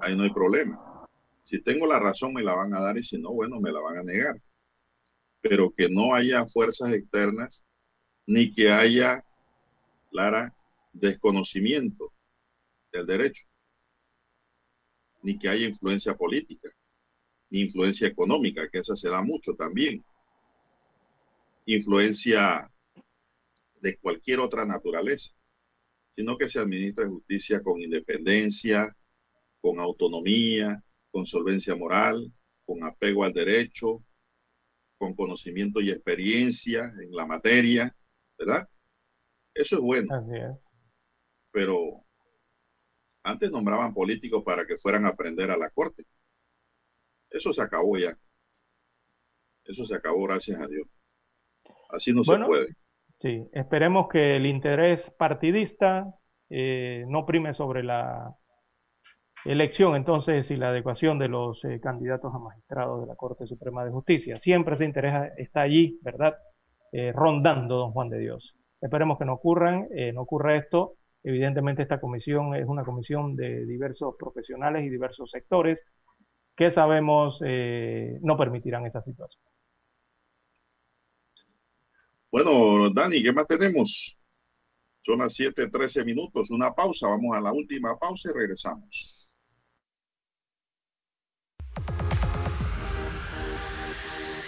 ahí no hay problema. Si tengo la razón, me la van a dar y si no, bueno, me la van a negar. Pero que no haya fuerzas externas ni que haya, Lara, desconocimiento del derecho, ni que haya influencia política, ni influencia económica, que esa se da mucho también influencia de cualquier otra naturaleza, sino que se administra justicia con independencia, con autonomía, con solvencia moral, con apego al derecho, con conocimiento y experiencia en la materia, ¿verdad? Eso es bueno. Pero antes nombraban políticos para que fueran a aprender a la corte. Eso se acabó ya. Eso se acabó, gracias a Dios. Así no se puede. Sí, esperemos que el interés partidista eh, no prime sobre la elección entonces y la adecuación de los eh, candidatos a magistrados de la Corte Suprema de Justicia. Siempre ese interés está allí, ¿verdad? Eh, rondando, don Juan de Dios. Esperemos que no ocurran, no ocurra esto. Evidentemente esta comisión es una comisión de diversos profesionales y diversos sectores que sabemos no permitirán esa situación. Bueno, Dani, ¿qué más tenemos? Son las 7:13 minutos. Una pausa. Vamos a la última pausa y regresamos.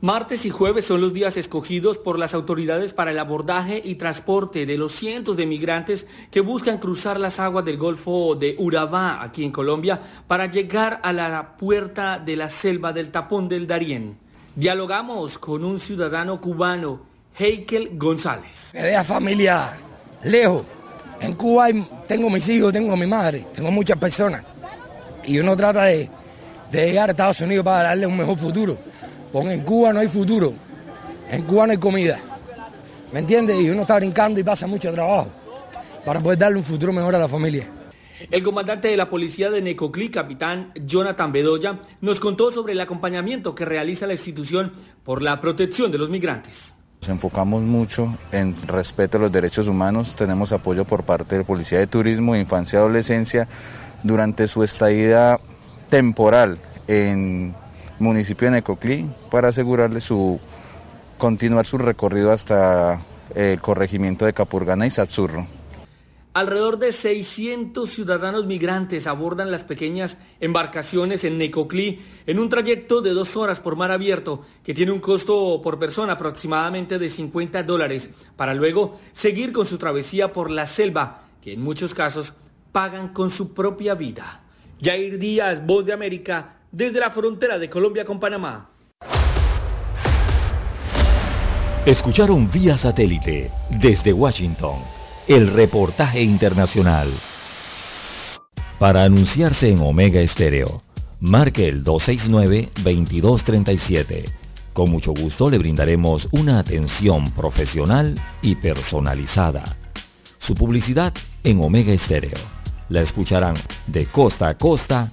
Martes y jueves son los días escogidos por las autoridades para el abordaje y transporte de los cientos de migrantes que buscan cruzar las aguas del Golfo de Urabá, aquí en Colombia, para llegar a la puerta de la selva del Tapón del Darién. Dialogamos con un ciudadano cubano, Heikel González. Me deja familia lejos. En Cuba tengo mis hijos, tengo a mi madre, tengo muchas personas. Y uno trata de llegar a Estados Unidos para darle un mejor futuro. Porque en Cuba no hay futuro. En Cuba no hay comida. ¿Me entiendes? Y uno está brincando y pasa mucho trabajo para poder darle un futuro mejor a la familia. El comandante de la policía de Necoclí, capitán Jonathan Bedoya, nos contó sobre el acompañamiento que realiza la institución por la protección de los migrantes. Nos enfocamos mucho en respeto a los derechos humanos. Tenemos apoyo por parte de Policía de Turismo, Infancia y Adolescencia durante su estadía temporal en municipio de Necoclí para asegurarle su continuar su recorrido hasta el corregimiento de Capurgana y Satsurro. Alrededor de 600 ciudadanos migrantes abordan las pequeñas embarcaciones en Necoclí en un trayecto de dos horas por mar abierto que tiene un costo por persona aproximadamente de 50 dólares para luego seguir con su travesía por la selva que en muchos casos pagan con su propia vida. Jair Díaz, Voz de América, desde la frontera de Colombia con Panamá. Escucharon vía satélite desde Washington el reportaje internacional. Para anunciarse en Omega Estéreo, marque el 269-2237. Con mucho gusto le brindaremos una atención profesional y personalizada. Su publicidad en Omega Estéreo. La escucharán de costa a costa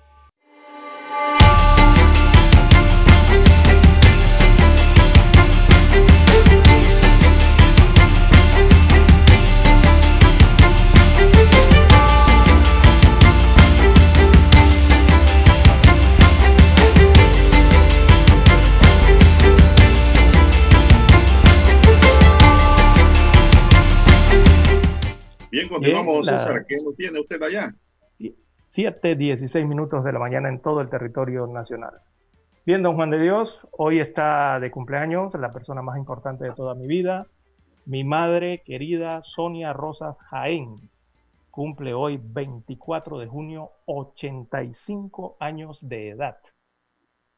Continuamos, la- César. ¿Qué nos tiene usted allá? 7, 16 minutos de la mañana en todo el territorio nacional. Bien, don Juan de Dios, hoy está de cumpleaños la persona más importante de toda mi vida, mi madre querida Sonia Rosas Jaén. Cumple hoy 24 de junio 85 años de edad.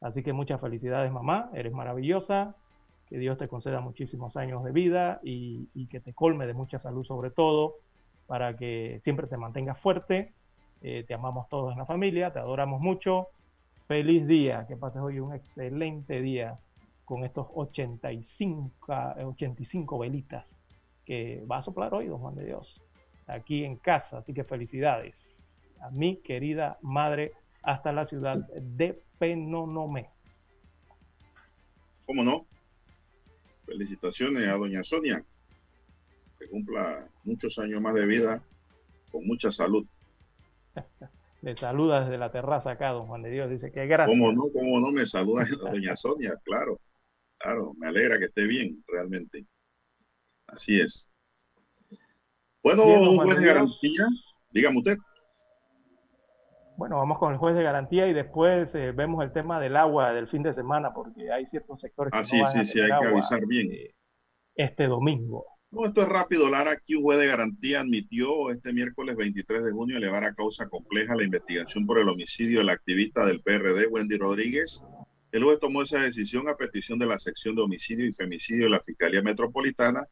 Así que muchas felicidades mamá, eres maravillosa, que Dios te conceda muchísimos años de vida y, y que te colme de mucha salud sobre todo, para que siempre te mantengas fuerte eh, te amamos todos en la familia, te adoramos mucho. Feliz día, que pases hoy un excelente día con estos 85, eh, 85 velitas que va a soplar hoy, don Juan de Dios, aquí en casa. Así que felicidades a mi querida madre hasta la ciudad de Penonomé. ¿Cómo no? Felicitaciones a doña Sonia. Que cumpla muchos años más de vida con mucha salud. Le saluda desde la terraza acá, don Juan de Dios. Dice que gracias. ¿Cómo no? ¿Cómo no? Me saluda doña Sonia, claro. Claro, me alegra que esté bien, realmente. Así es. Bueno, Bien, un juez de garantía, dígame usted. Bueno, vamos con el juez de garantía y después eh, vemos el tema del agua del fin de semana, porque hay ciertos sectores que Ah, no sí, van sí, a sí, hay que avisar bien. este domingo. No, esto es rápido. Lara, aquí un juez de garantía admitió este miércoles 23 de junio elevar a causa compleja la investigación por el homicidio de la activista del PRD, Wendy Rodríguez. El juez tomó esa decisión a petición de la sección de homicidio y femicidio de la Fiscalía Metropolitana,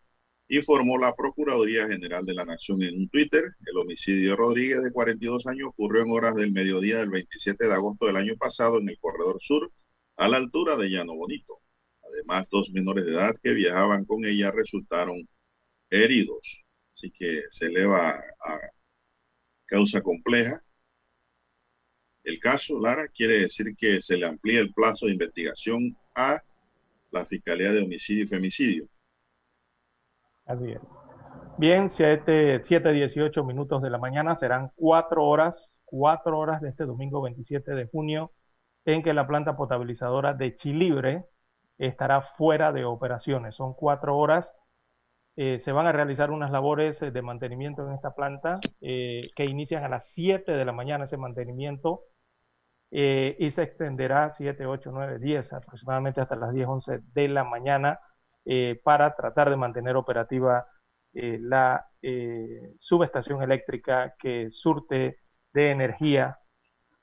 informó la Procuraduría General de la Nación en un Twitter. El homicidio de Rodríguez, de 42 años, ocurrió en horas del mediodía del 27 de agosto del año pasado en el Corredor Sur, a la altura de Llano Bonito. Además, dos menores de edad que viajaban con ella resultaron heridos. Así que se eleva a causa compleja el caso, Lara, quiere decir que se le amplía el plazo de investigación a la Fiscalía de Homicidio y Femicidio. Así es. Bien, 7, 18 minutos de la mañana serán cuatro horas, cuatro horas de este domingo 27 de junio en que la planta potabilizadora de Chilibre estará fuera de operaciones. Son cuatro horas. Eh, se van a realizar unas labores eh, de mantenimiento en esta planta eh, que inician a las 7 de la mañana ese mantenimiento y se extenderá 7, 8, 9, 10 aproximadamente hasta las 10, 11 de la mañana para tratar de mantener operativa la subestación eléctrica que surte de energía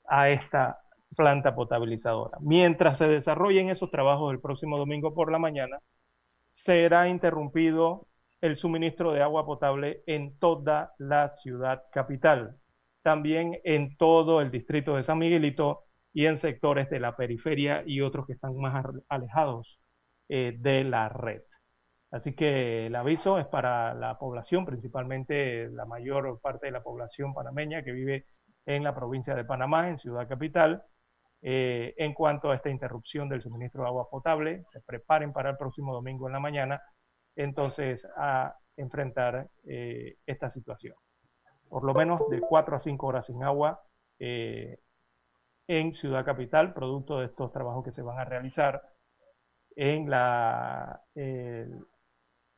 a esta planta potabilizadora. Mientras se desarrollen esos trabajos el próximo domingo por la mañana, será interrumpido el suministro de agua potable en toda la ciudad capital, también en todo el distrito de San Miguelito y en sectores de la periferia y otros que están más alejados eh, de la red. Así que el aviso es para la población, principalmente la mayor parte de la población panameña que vive en la provincia de Panamá, en Ciudad Capital, eh, en cuanto a esta interrupción del suministro de agua potable. Se preparen para el próximo domingo en la mañana, entonces, a enfrentar eh, esta situación. Por lo menos de 4 a 5 horas sin agua eh, en Ciudad Capital, producto de estos trabajos que se van a realizar en la,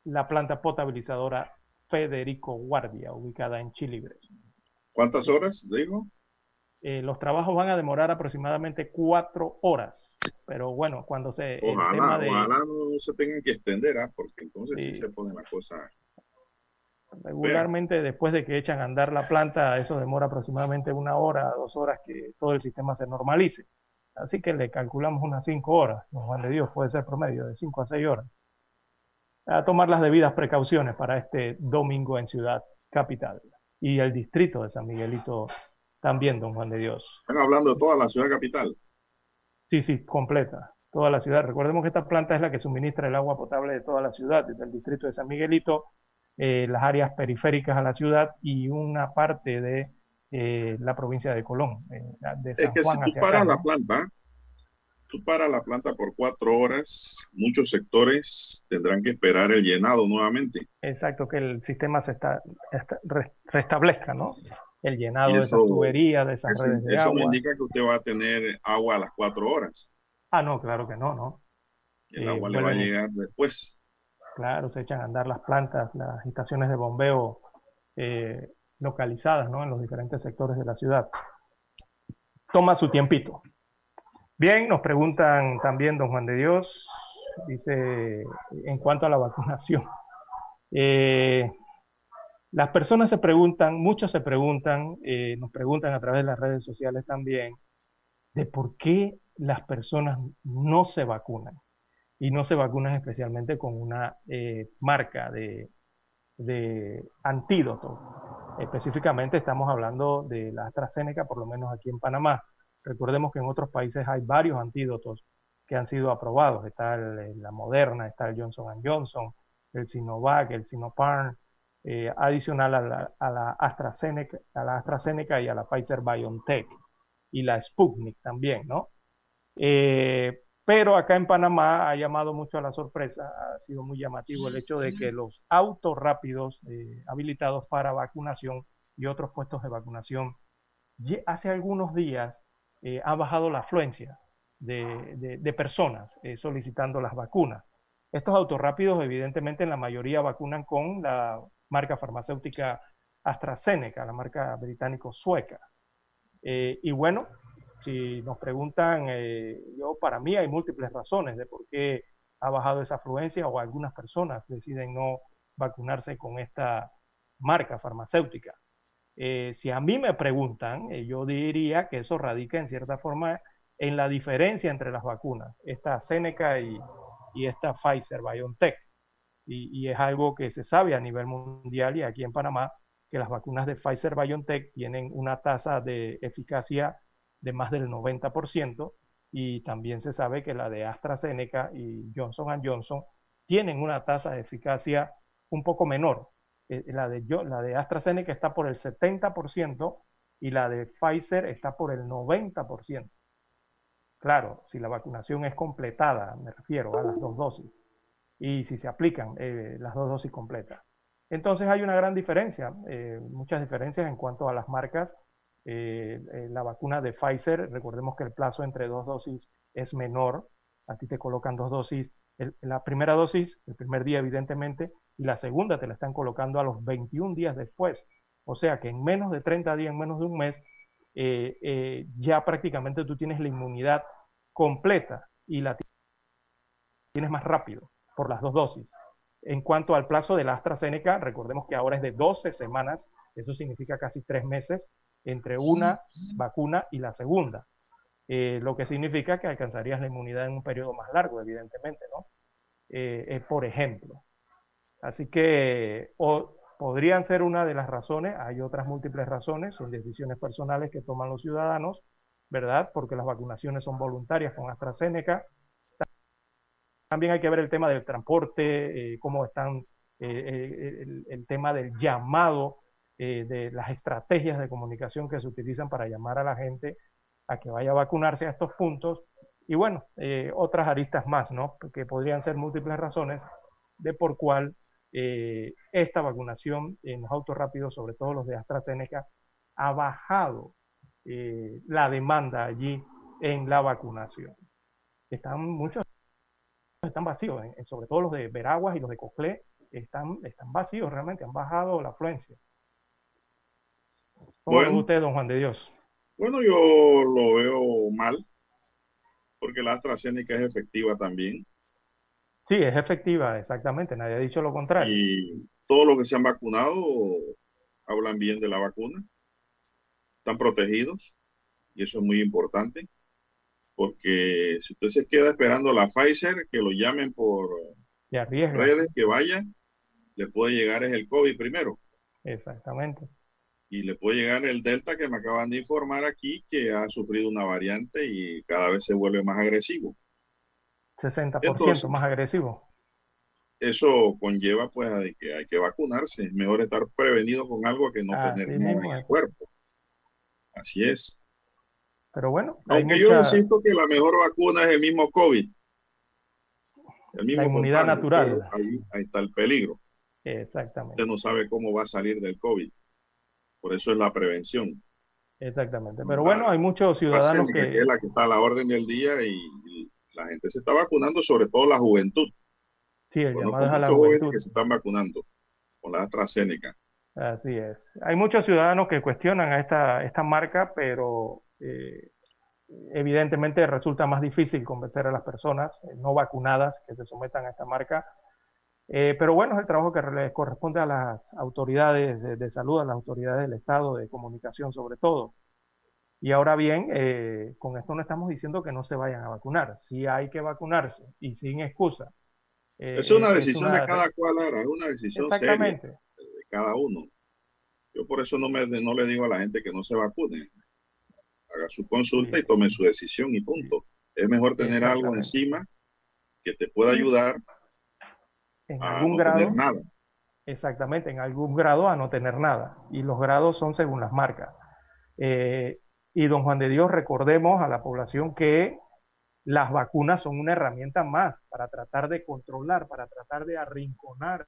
la planta potabilizadora Federico Guardia, ubicada en Chilibre. ¿Cuántas horas, digo? Eh, los trabajos van a demorar aproximadamente cuatro horas. Pero bueno, cuando se... Ojalá, ojalá no se tengan que extender, ¿ah? porque entonces sí. se pone la cosa... Regularmente después de que echan a andar la planta, eso demora aproximadamente una hora, dos horas que todo el sistema se normalice. Así que le calculamos unas cinco horas, no Juan de Dios, puede ser promedio de cinco a seis horas. A tomar las debidas precauciones para este domingo en Ciudad Capital y el distrito de San Miguelito también, don Juan de Dios. Están hablando de toda la ciudad capital. Sí, sí, completa, toda la ciudad. Recordemos que esta planta es la que suministra el agua potable de toda la ciudad, desde el distrito de San Miguelito, eh, las áreas periféricas a la ciudad y una parte de eh, la provincia de Colón. Eh, de San es que Juan si tú paras acá, la ¿no? planta, tú paras la planta por cuatro horas, muchos sectores tendrán que esperar el llenado nuevamente. Exacto, que el sistema se está, está restablezca, ¿no? El llenado eso, de esas tuberías, de esas eso, redes de eso agua. Eso me indica que usted va a tener agua a las cuatro horas. Ah, no, claro que no, ¿no? El eh, agua le va a llegar después. Claro, se echan a andar las plantas, las estaciones de bombeo eh, localizadas, ¿no? En los diferentes sectores de la ciudad. Toma su tiempito. Bien, nos preguntan también, don Juan de Dios, dice, en cuanto a la vacunación. Eh, las personas se preguntan, muchos se preguntan, eh, nos preguntan a través de las redes sociales también, de por qué las personas no se vacunan. Y no se vacunan especialmente con una eh, marca de, antídoto. Específicamente estamos hablando de la AstraZeneca, por lo menos aquí en Panamá. Recordemos que en otros países hay varios antídotos que han sido aprobados. Está el, la Moderna, está el Johnson Johnson, el Sinovac, el Sinopharm, eh, adicional a la, a la, AstraZeneca, a la AstraZeneca y a la Pfizer BioNTech y la Sputnik también, ¿no? Eh, pero acá en Panamá ha llamado mucho a la sorpresa, ha sido muy llamativo el hecho de que los autos rápidos eh, habilitados para vacunación y otros puestos de vacunación hace algunos días eh, ha bajado la afluencia de, de, de personas solicitando las vacunas. Estos autos rápidos, evidentemente, en la mayoría vacunan con la marca farmacéutica AstraZeneca, la marca británico-sueca. Eh, y bueno, si nos preguntan, eh, yo para mí hay múltiples razones de por qué ha bajado esa afluencia o algunas personas deciden no vacunarse con esta marca farmacéutica. Eh, si a mí me preguntan, yo diría que eso radica en cierta forma en la diferencia entre las vacunas, esta Seneca y, y esta Pfizer BioNTech y, es algo que se sabe a nivel mundial y aquí en Panamá, que las vacunas de Pfizer BioNTech tienen una tasa de eficacia de más del 90% y también se sabe que la de AstraZeneca y Johnson Johnson tienen una tasa de eficacia un poco menor. Eh, la, de, la de AstraZeneca está por el 70% y la de Pfizer está por el 90%. Claro, si la vacunación es completada, me refiero a las dos dosis, y si se aplican eh, las dos dosis completas. Entonces hay una gran diferencia, eh, muchas diferencias en cuanto a las marcas. Eh, la vacuna de Pfizer, recordemos que el plazo entre dos dosis es menor. A ti te colocan dos dosis, la primera dosis, el primer día evidentemente, y la segunda te la están colocando a los 21 días después. O sea que en menos de 30 días, en menos de un mes, eh, eh, ya prácticamente tú tienes la inmunidad completa y la tienes más rápido por las dos dosis. En cuanto al plazo de la AstraZeneca, recordemos que ahora es de 12 semanas, eso significa casi tres meses entre una vacuna y la segunda, eh, lo que significa que alcanzarías la inmunidad en un periodo más largo, evidentemente, ¿no? por ejemplo. Así que podrían ser una de las razones, hay otras múltiples razones, son decisiones personales que toman los ciudadanos, ¿verdad? Porque las vacunaciones son voluntarias con AstraZeneca. También hay que ver el tema del transporte, eh, cómo están, eh, eh, el, tema del llamado, de las estrategias de comunicación que se utilizan para llamar a la gente a que vaya a vacunarse a estos puntos. Y bueno, otras aristas más, ¿no? Que podrían ser múltiples razones de por cuál eh, esta vacunación en los autos rápidos, sobre todo los de AstraZeneca, ha bajado eh, la demanda allí en la vacunación. Están muchos están vacíos, sobre todo los de Veraguas y los de Coclé, están, están vacíos realmente, han bajado la afluencia. ¿Cómo bueno, usted, don Juan de Dios? Bueno, yo lo veo mal, porque la AstraZeneca es efectiva también. Sí, es efectiva, exactamente, nadie ha dicho lo contrario. Y todos los que se han vacunado hablan bien de la vacuna, están protegidos, y eso es muy importante, porque si usted se queda esperando la Pfizer, que lo llamen por redes, que vaya, le puede llegar es el COVID primero. Exactamente. Y le puede llegar el Delta que me acaban de informar aquí, que ha sufrido una variante y cada vez se vuelve más agresivo. 60% más agresivo. Eso conlleva pues a que hay que vacunarse. Es mejor estar prevenido con algo que no tener en el cuerpo. Así es. Pero bueno. Aunque yo insisto que la mejor vacuna es el mismo COVID. El mismo la inmunidad natural. Ahí, ahí, está el peligro. Exactamente. Usted no sabe cómo va a salir del COVID. Por eso es la prevención. Exactamente. Pero bueno, hay muchos ciudadanos que... que... Es la que está a la orden del día y la gente se está vacunando, sobre todo la juventud. Sí, el llamado a la juventud. que se están vacunando con la AstraZeneca. Así es. Hay muchos ciudadanos que cuestionan a esta, esta marca, pero eh, evidentemente resulta más difícil convencer a las personas eh, no vacunadas que se sometan a esta marca. Eh, pero bueno, es el trabajo que les corresponde a las autoridades de salud, a las autoridades del Estado, de comunicación sobre todo. Y ahora bien, eh, con esto no estamos diciendo que no se vayan a vacunar. Sí hay que vacunarse y sin excusa. Eh, es una decisión de cada cual, es una decisión seria de cada uno. Yo por eso no, me, no le digo a la gente que no se vacune. Haga su consulta y tome su decisión y punto. Es mejor tener algo encima que te pueda ayudar en algún grado. nada. Exactamente, en algún grado a no tener nada. Y los grados son según las marcas. Eh, y don Juan de Dios, recordemos a la población que las vacunas son una herramienta más para tratar de controlar, para tratar de arrinconar